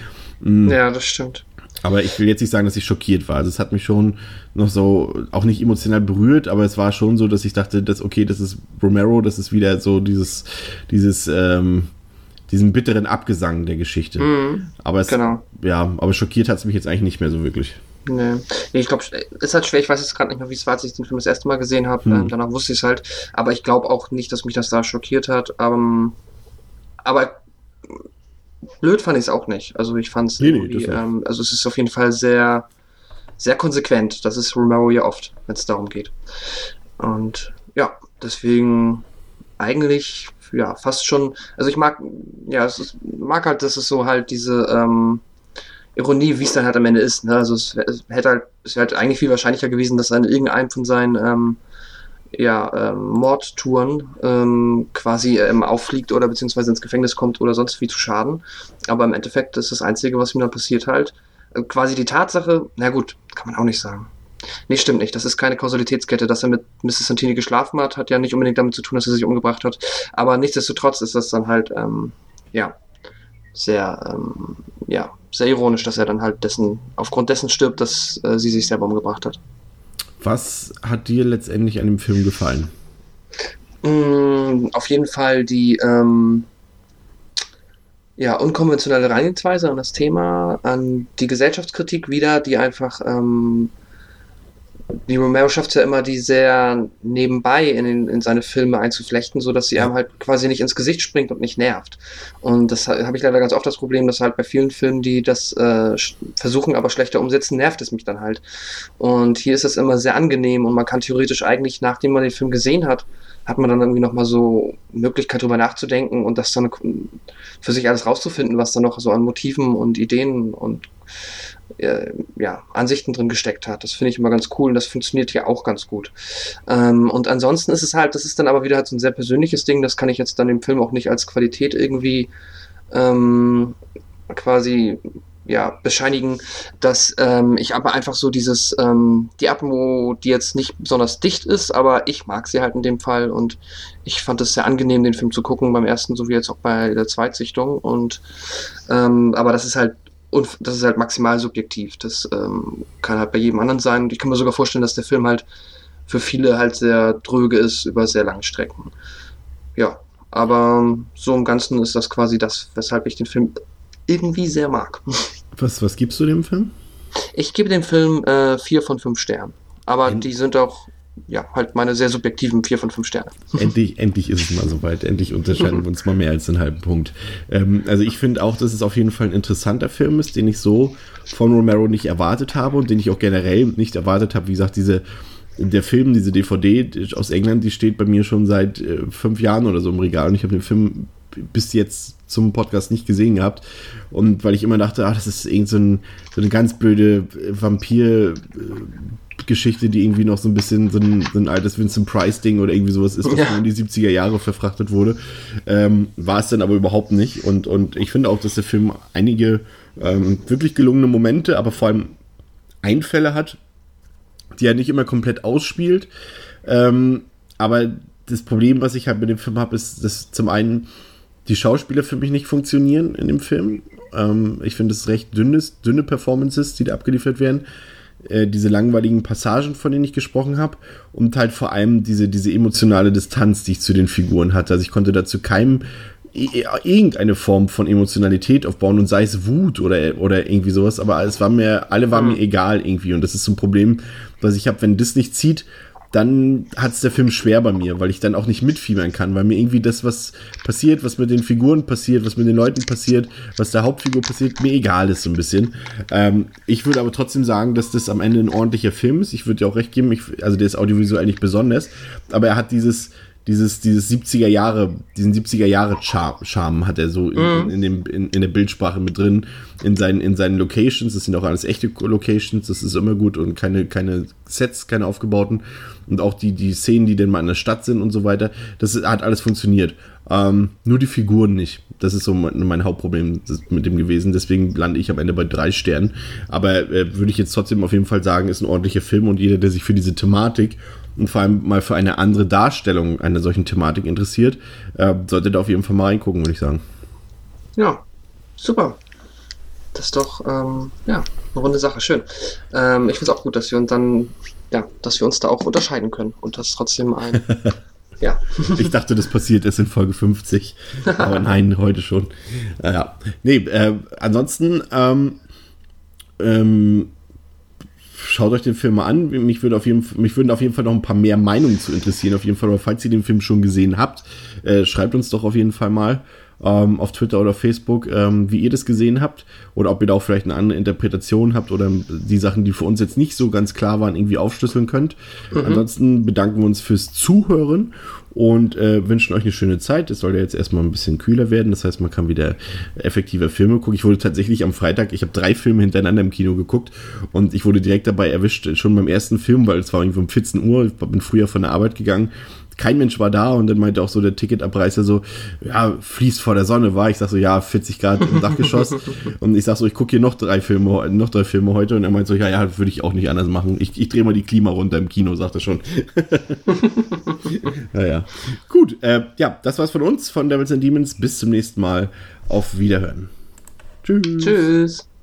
Ja, das stimmt. Aber ich will jetzt nicht sagen, dass ich schockiert war. Also es hat mich schon noch so, auch nicht emotional berührt, aber es war schon so, dass ich dachte, dass, okay, das ist Romero, das ist wieder so dieses, dieses, ähm, diesen bitteren Abgesang der Geschichte. aber es, genau. ja, aber schockiert hat es mich jetzt eigentlich nicht mehr so wirklich. Nee. Nee, ich glaube, ist halt schwer. Ich weiß jetzt gerade nicht mehr, wie es war, als ich den Film das erste Mal gesehen habe. Hm. Ähm, danach wusste ich es halt. Aber ich glaube auch nicht, dass mich das da schockiert hat. Ähm, aber blöd fand ich es auch nicht. Also ich fand es Nee, nee, ähm, also es ist auf jeden Fall sehr, sehr konsequent. Das ist Romero ja oft, wenn es darum geht. Und ja, deswegen eigentlich, ja, fast schon, also ich mag, ja, es ist, mag halt, dass es so halt diese, ähm, Ironie, wie es dann halt am Ende ist. Ne? Also es, es hätte halt, es wäre halt eigentlich viel wahrscheinlicher gewesen, dass in irgendeinem von seinen ähm, ja, ähm, Mordtouren ähm, quasi ähm, auffliegt oder beziehungsweise ins Gefängnis kommt oder sonst wie zu schaden. Aber im Endeffekt ist das Einzige, was ihm dann passiert halt. Äh, quasi die Tatsache, na gut, kann man auch nicht sagen. Nee, stimmt nicht. Das ist keine Kausalitätskette. Dass er mit Mrs. Santini geschlafen hat, hat ja nicht unbedingt damit zu tun, dass er sich umgebracht hat. Aber nichtsdestotrotz ist das dann halt, ähm, ja, sehr, ähm, ja, sehr ironisch, dass er dann halt dessen, aufgrund dessen stirbt, dass äh, sie sich selber umgebracht hat. Was hat dir letztendlich an dem Film gefallen? Mm, auf jeden Fall die ähm, ja, unkonventionelle Herangehensweise an das Thema, an die Gesellschaftskritik wieder, die einfach ähm, die Romero schafft es ja immer, die sehr nebenbei in, den, in seine Filme einzuflechten, so dass sie einem halt quasi nicht ins Gesicht springt und nicht nervt. Und das ha- habe ich leider ganz oft das Problem, dass halt bei vielen Filmen, die das äh, versuchen, aber schlechter umsetzen, nervt es mich dann halt. Und hier ist es immer sehr angenehm und man kann theoretisch eigentlich, nachdem man den Film gesehen hat, hat man dann irgendwie nochmal so Möglichkeit drüber nachzudenken und das dann für sich alles rauszufinden, was da noch so an Motiven und Ideen und äh, ja, Ansichten drin gesteckt hat. Das finde ich immer ganz cool und das funktioniert hier auch ganz gut. Ähm, und ansonsten ist es halt, das ist dann aber wieder halt so ein sehr persönliches Ding, das kann ich jetzt dann dem Film auch nicht als Qualität irgendwie ähm, quasi ja, bescheinigen, dass ähm, ich aber einfach so dieses, ähm, die Atmo, die jetzt nicht besonders dicht ist, aber ich mag sie halt in dem Fall und ich fand es sehr angenehm, den Film zu gucken, beim ersten sowie jetzt auch bei der Zweitsichtung und ähm, aber das ist halt und das ist halt maximal subjektiv. Das ähm, kann halt bei jedem anderen sein. Und ich kann mir sogar vorstellen, dass der Film halt für viele halt sehr dröge ist über sehr lange Strecken. Ja, aber so im Ganzen ist das quasi das, weshalb ich den Film irgendwie sehr mag. [LAUGHS] Was, was gibst du dem Film? Ich gebe dem Film äh, vier von fünf Sternen. Aber End- die sind auch, ja, halt meine sehr subjektiven vier von fünf Sterne. endlich, [LAUGHS] endlich ist es mal soweit. Endlich unterscheiden wir uns mal mehr als einen halben Punkt. Ähm, also ich finde auch, dass es auf jeden Fall ein interessanter Film ist, den ich so von Romero nicht erwartet habe und den ich auch generell nicht erwartet habe. Wie gesagt, diese der Film, diese DVD aus England, die steht bei mir schon seit äh, fünf Jahren oder so im Regal und ich habe den Film bis jetzt zum Podcast nicht gesehen gehabt. Und weil ich immer dachte, ach, das ist irgend so, ein, so eine ganz blöde Vampir- äh, Geschichte, die irgendwie noch so ein bisschen so ein, so ein altes Vincent Price-Ding oder irgendwie sowas ist, was Ja. in die 70er Jahre verfrachtet wurde. Ähm, war es dann aber überhaupt nicht. Und, und ich finde auch, dass der Film einige ähm, wirklich gelungene Momente, aber vor allem Einfälle hat, die er nicht immer komplett ausspielt. Ähm, aber das Problem, was ich halt mit dem Film habe, ist, dass zum einen die Schauspieler für mich nicht funktionieren in dem Film. Ähm, ich finde es recht dünnes, dünne Performances, die da abgeliefert werden. Äh, diese langweiligen Passagen, von denen ich gesprochen habe. Und halt vor allem diese, diese emotionale Distanz, die ich zu den Figuren hatte. Also ich konnte dazu keinem irgendeine Form von Emotionalität aufbauen und sei es Wut oder, oder irgendwie sowas, aber es war mir, alle waren mir egal irgendwie und das ist so ein Problem, was ich habe, wenn das nicht zieht, dann hat es der Film schwer bei mir, weil ich dann auch nicht mitfiebern kann, weil mir irgendwie das, was passiert, was mit den Figuren passiert, was mit den Leuten passiert, was der Hauptfigur passiert, mir egal ist so ein bisschen. Ähm, ich würde aber trotzdem sagen, dass das am Ende ein ordentlicher Film ist. Ich würde dir auch recht geben, ich, also der ist audiovisuell nicht besonders, aber er hat dieses, dieses, dieses 70er Jahre, diesen 70er Jahre Charme, Charme hat er so in, in, dem, in, in der Bildsprache mit drin, in seinen, in seinen Locations, das sind auch alles echte Locations, das ist immer gut und keine, keine Sets, keine aufgebauten und auch die, die Szenen, die dann mal in der Stadt sind und so weiter, das hat alles funktioniert. Ähm, nur die Figuren nicht. Das ist so mein, mein Hauptproblem mit dem gewesen. Deswegen lande ich am Ende bei drei Sternen. Aber äh, würde ich jetzt trotzdem auf jeden Fall sagen, ist ein ordentlicher Film und jeder, der sich für diese Thematik und vor allem mal für eine andere Darstellung einer solchen Thematik interessiert, äh, sollte da auf jeden Fall mal reingucken, würde ich sagen. Ja, super. Das ist doch, ähm, ja, eine runde Sache. Schön. Ähm, ich finde es auch gut, dass wir uns dann, ja, dass wir uns da auch unterscheiden können und das trotzdem ein, [LAUGHS] ja. Ich dachte, das passiert erst in Folge 50. [LAUGHS] Aber nein, heute schon. Naja. Nee, äh, ansonsten, ähm, ähm, schaut euch den Film mal an. Mich, würde auf jeden, mich würden auf jeden Fall noch ein paar mehr Meinungen zu interessieren. Auf jeden Fall, aber falls ihr den Film schon gesehen habt, äh, schreibt uns doch auf jeden Fall mal ähm, auf Twitter oder Facebook, ähm, wie ihr das gesehen habt. Oder ob ihr da auch vielleicht eine andere Interpretation habt oder die Sachen, die für uns jetzt nicht so ganz klar waren, irgendwie aufschlüsseln könnt. Ansonsten bedanken wir uns fürs Zuhören und äh, wünschen euch eine schöne Zeit. Es soll ja jetzt erstmal ein bisschen kühler werden, das heißt, man kann wieder effektiver Filme gucken. Ich wurde tatsächlich am Freitag, ich habe drei Filme hintereinander im Kino geguckt und ich wurde direkt dabei erwischt, schon beim ersten Film, weil es war irgendwie um 14 Uhr, ich bin früher von der Arbeit gegangen. Kein Mensch war da und dann meinte auch so der Ticketabreißer so, ja, fließt vor der Sonne war. Ich sag so, ja, 40 Grad im Dachgeschoss. [LAUGHS] und ich sag so, ich gucke hier noch drei Filme, noch drei Filme heute. Und er meint so, ja, ja, würde ich auch nicht anders machen. Ich, ich drehe mal die Klima runter im Kino, sagt er schon. [LAUGHS] naja. Gut, äh, ja, das war's von uns, von Devils and Demons. Bis zum nächsten Mal. Auf Wiederhören. Tschüss. Tschüss.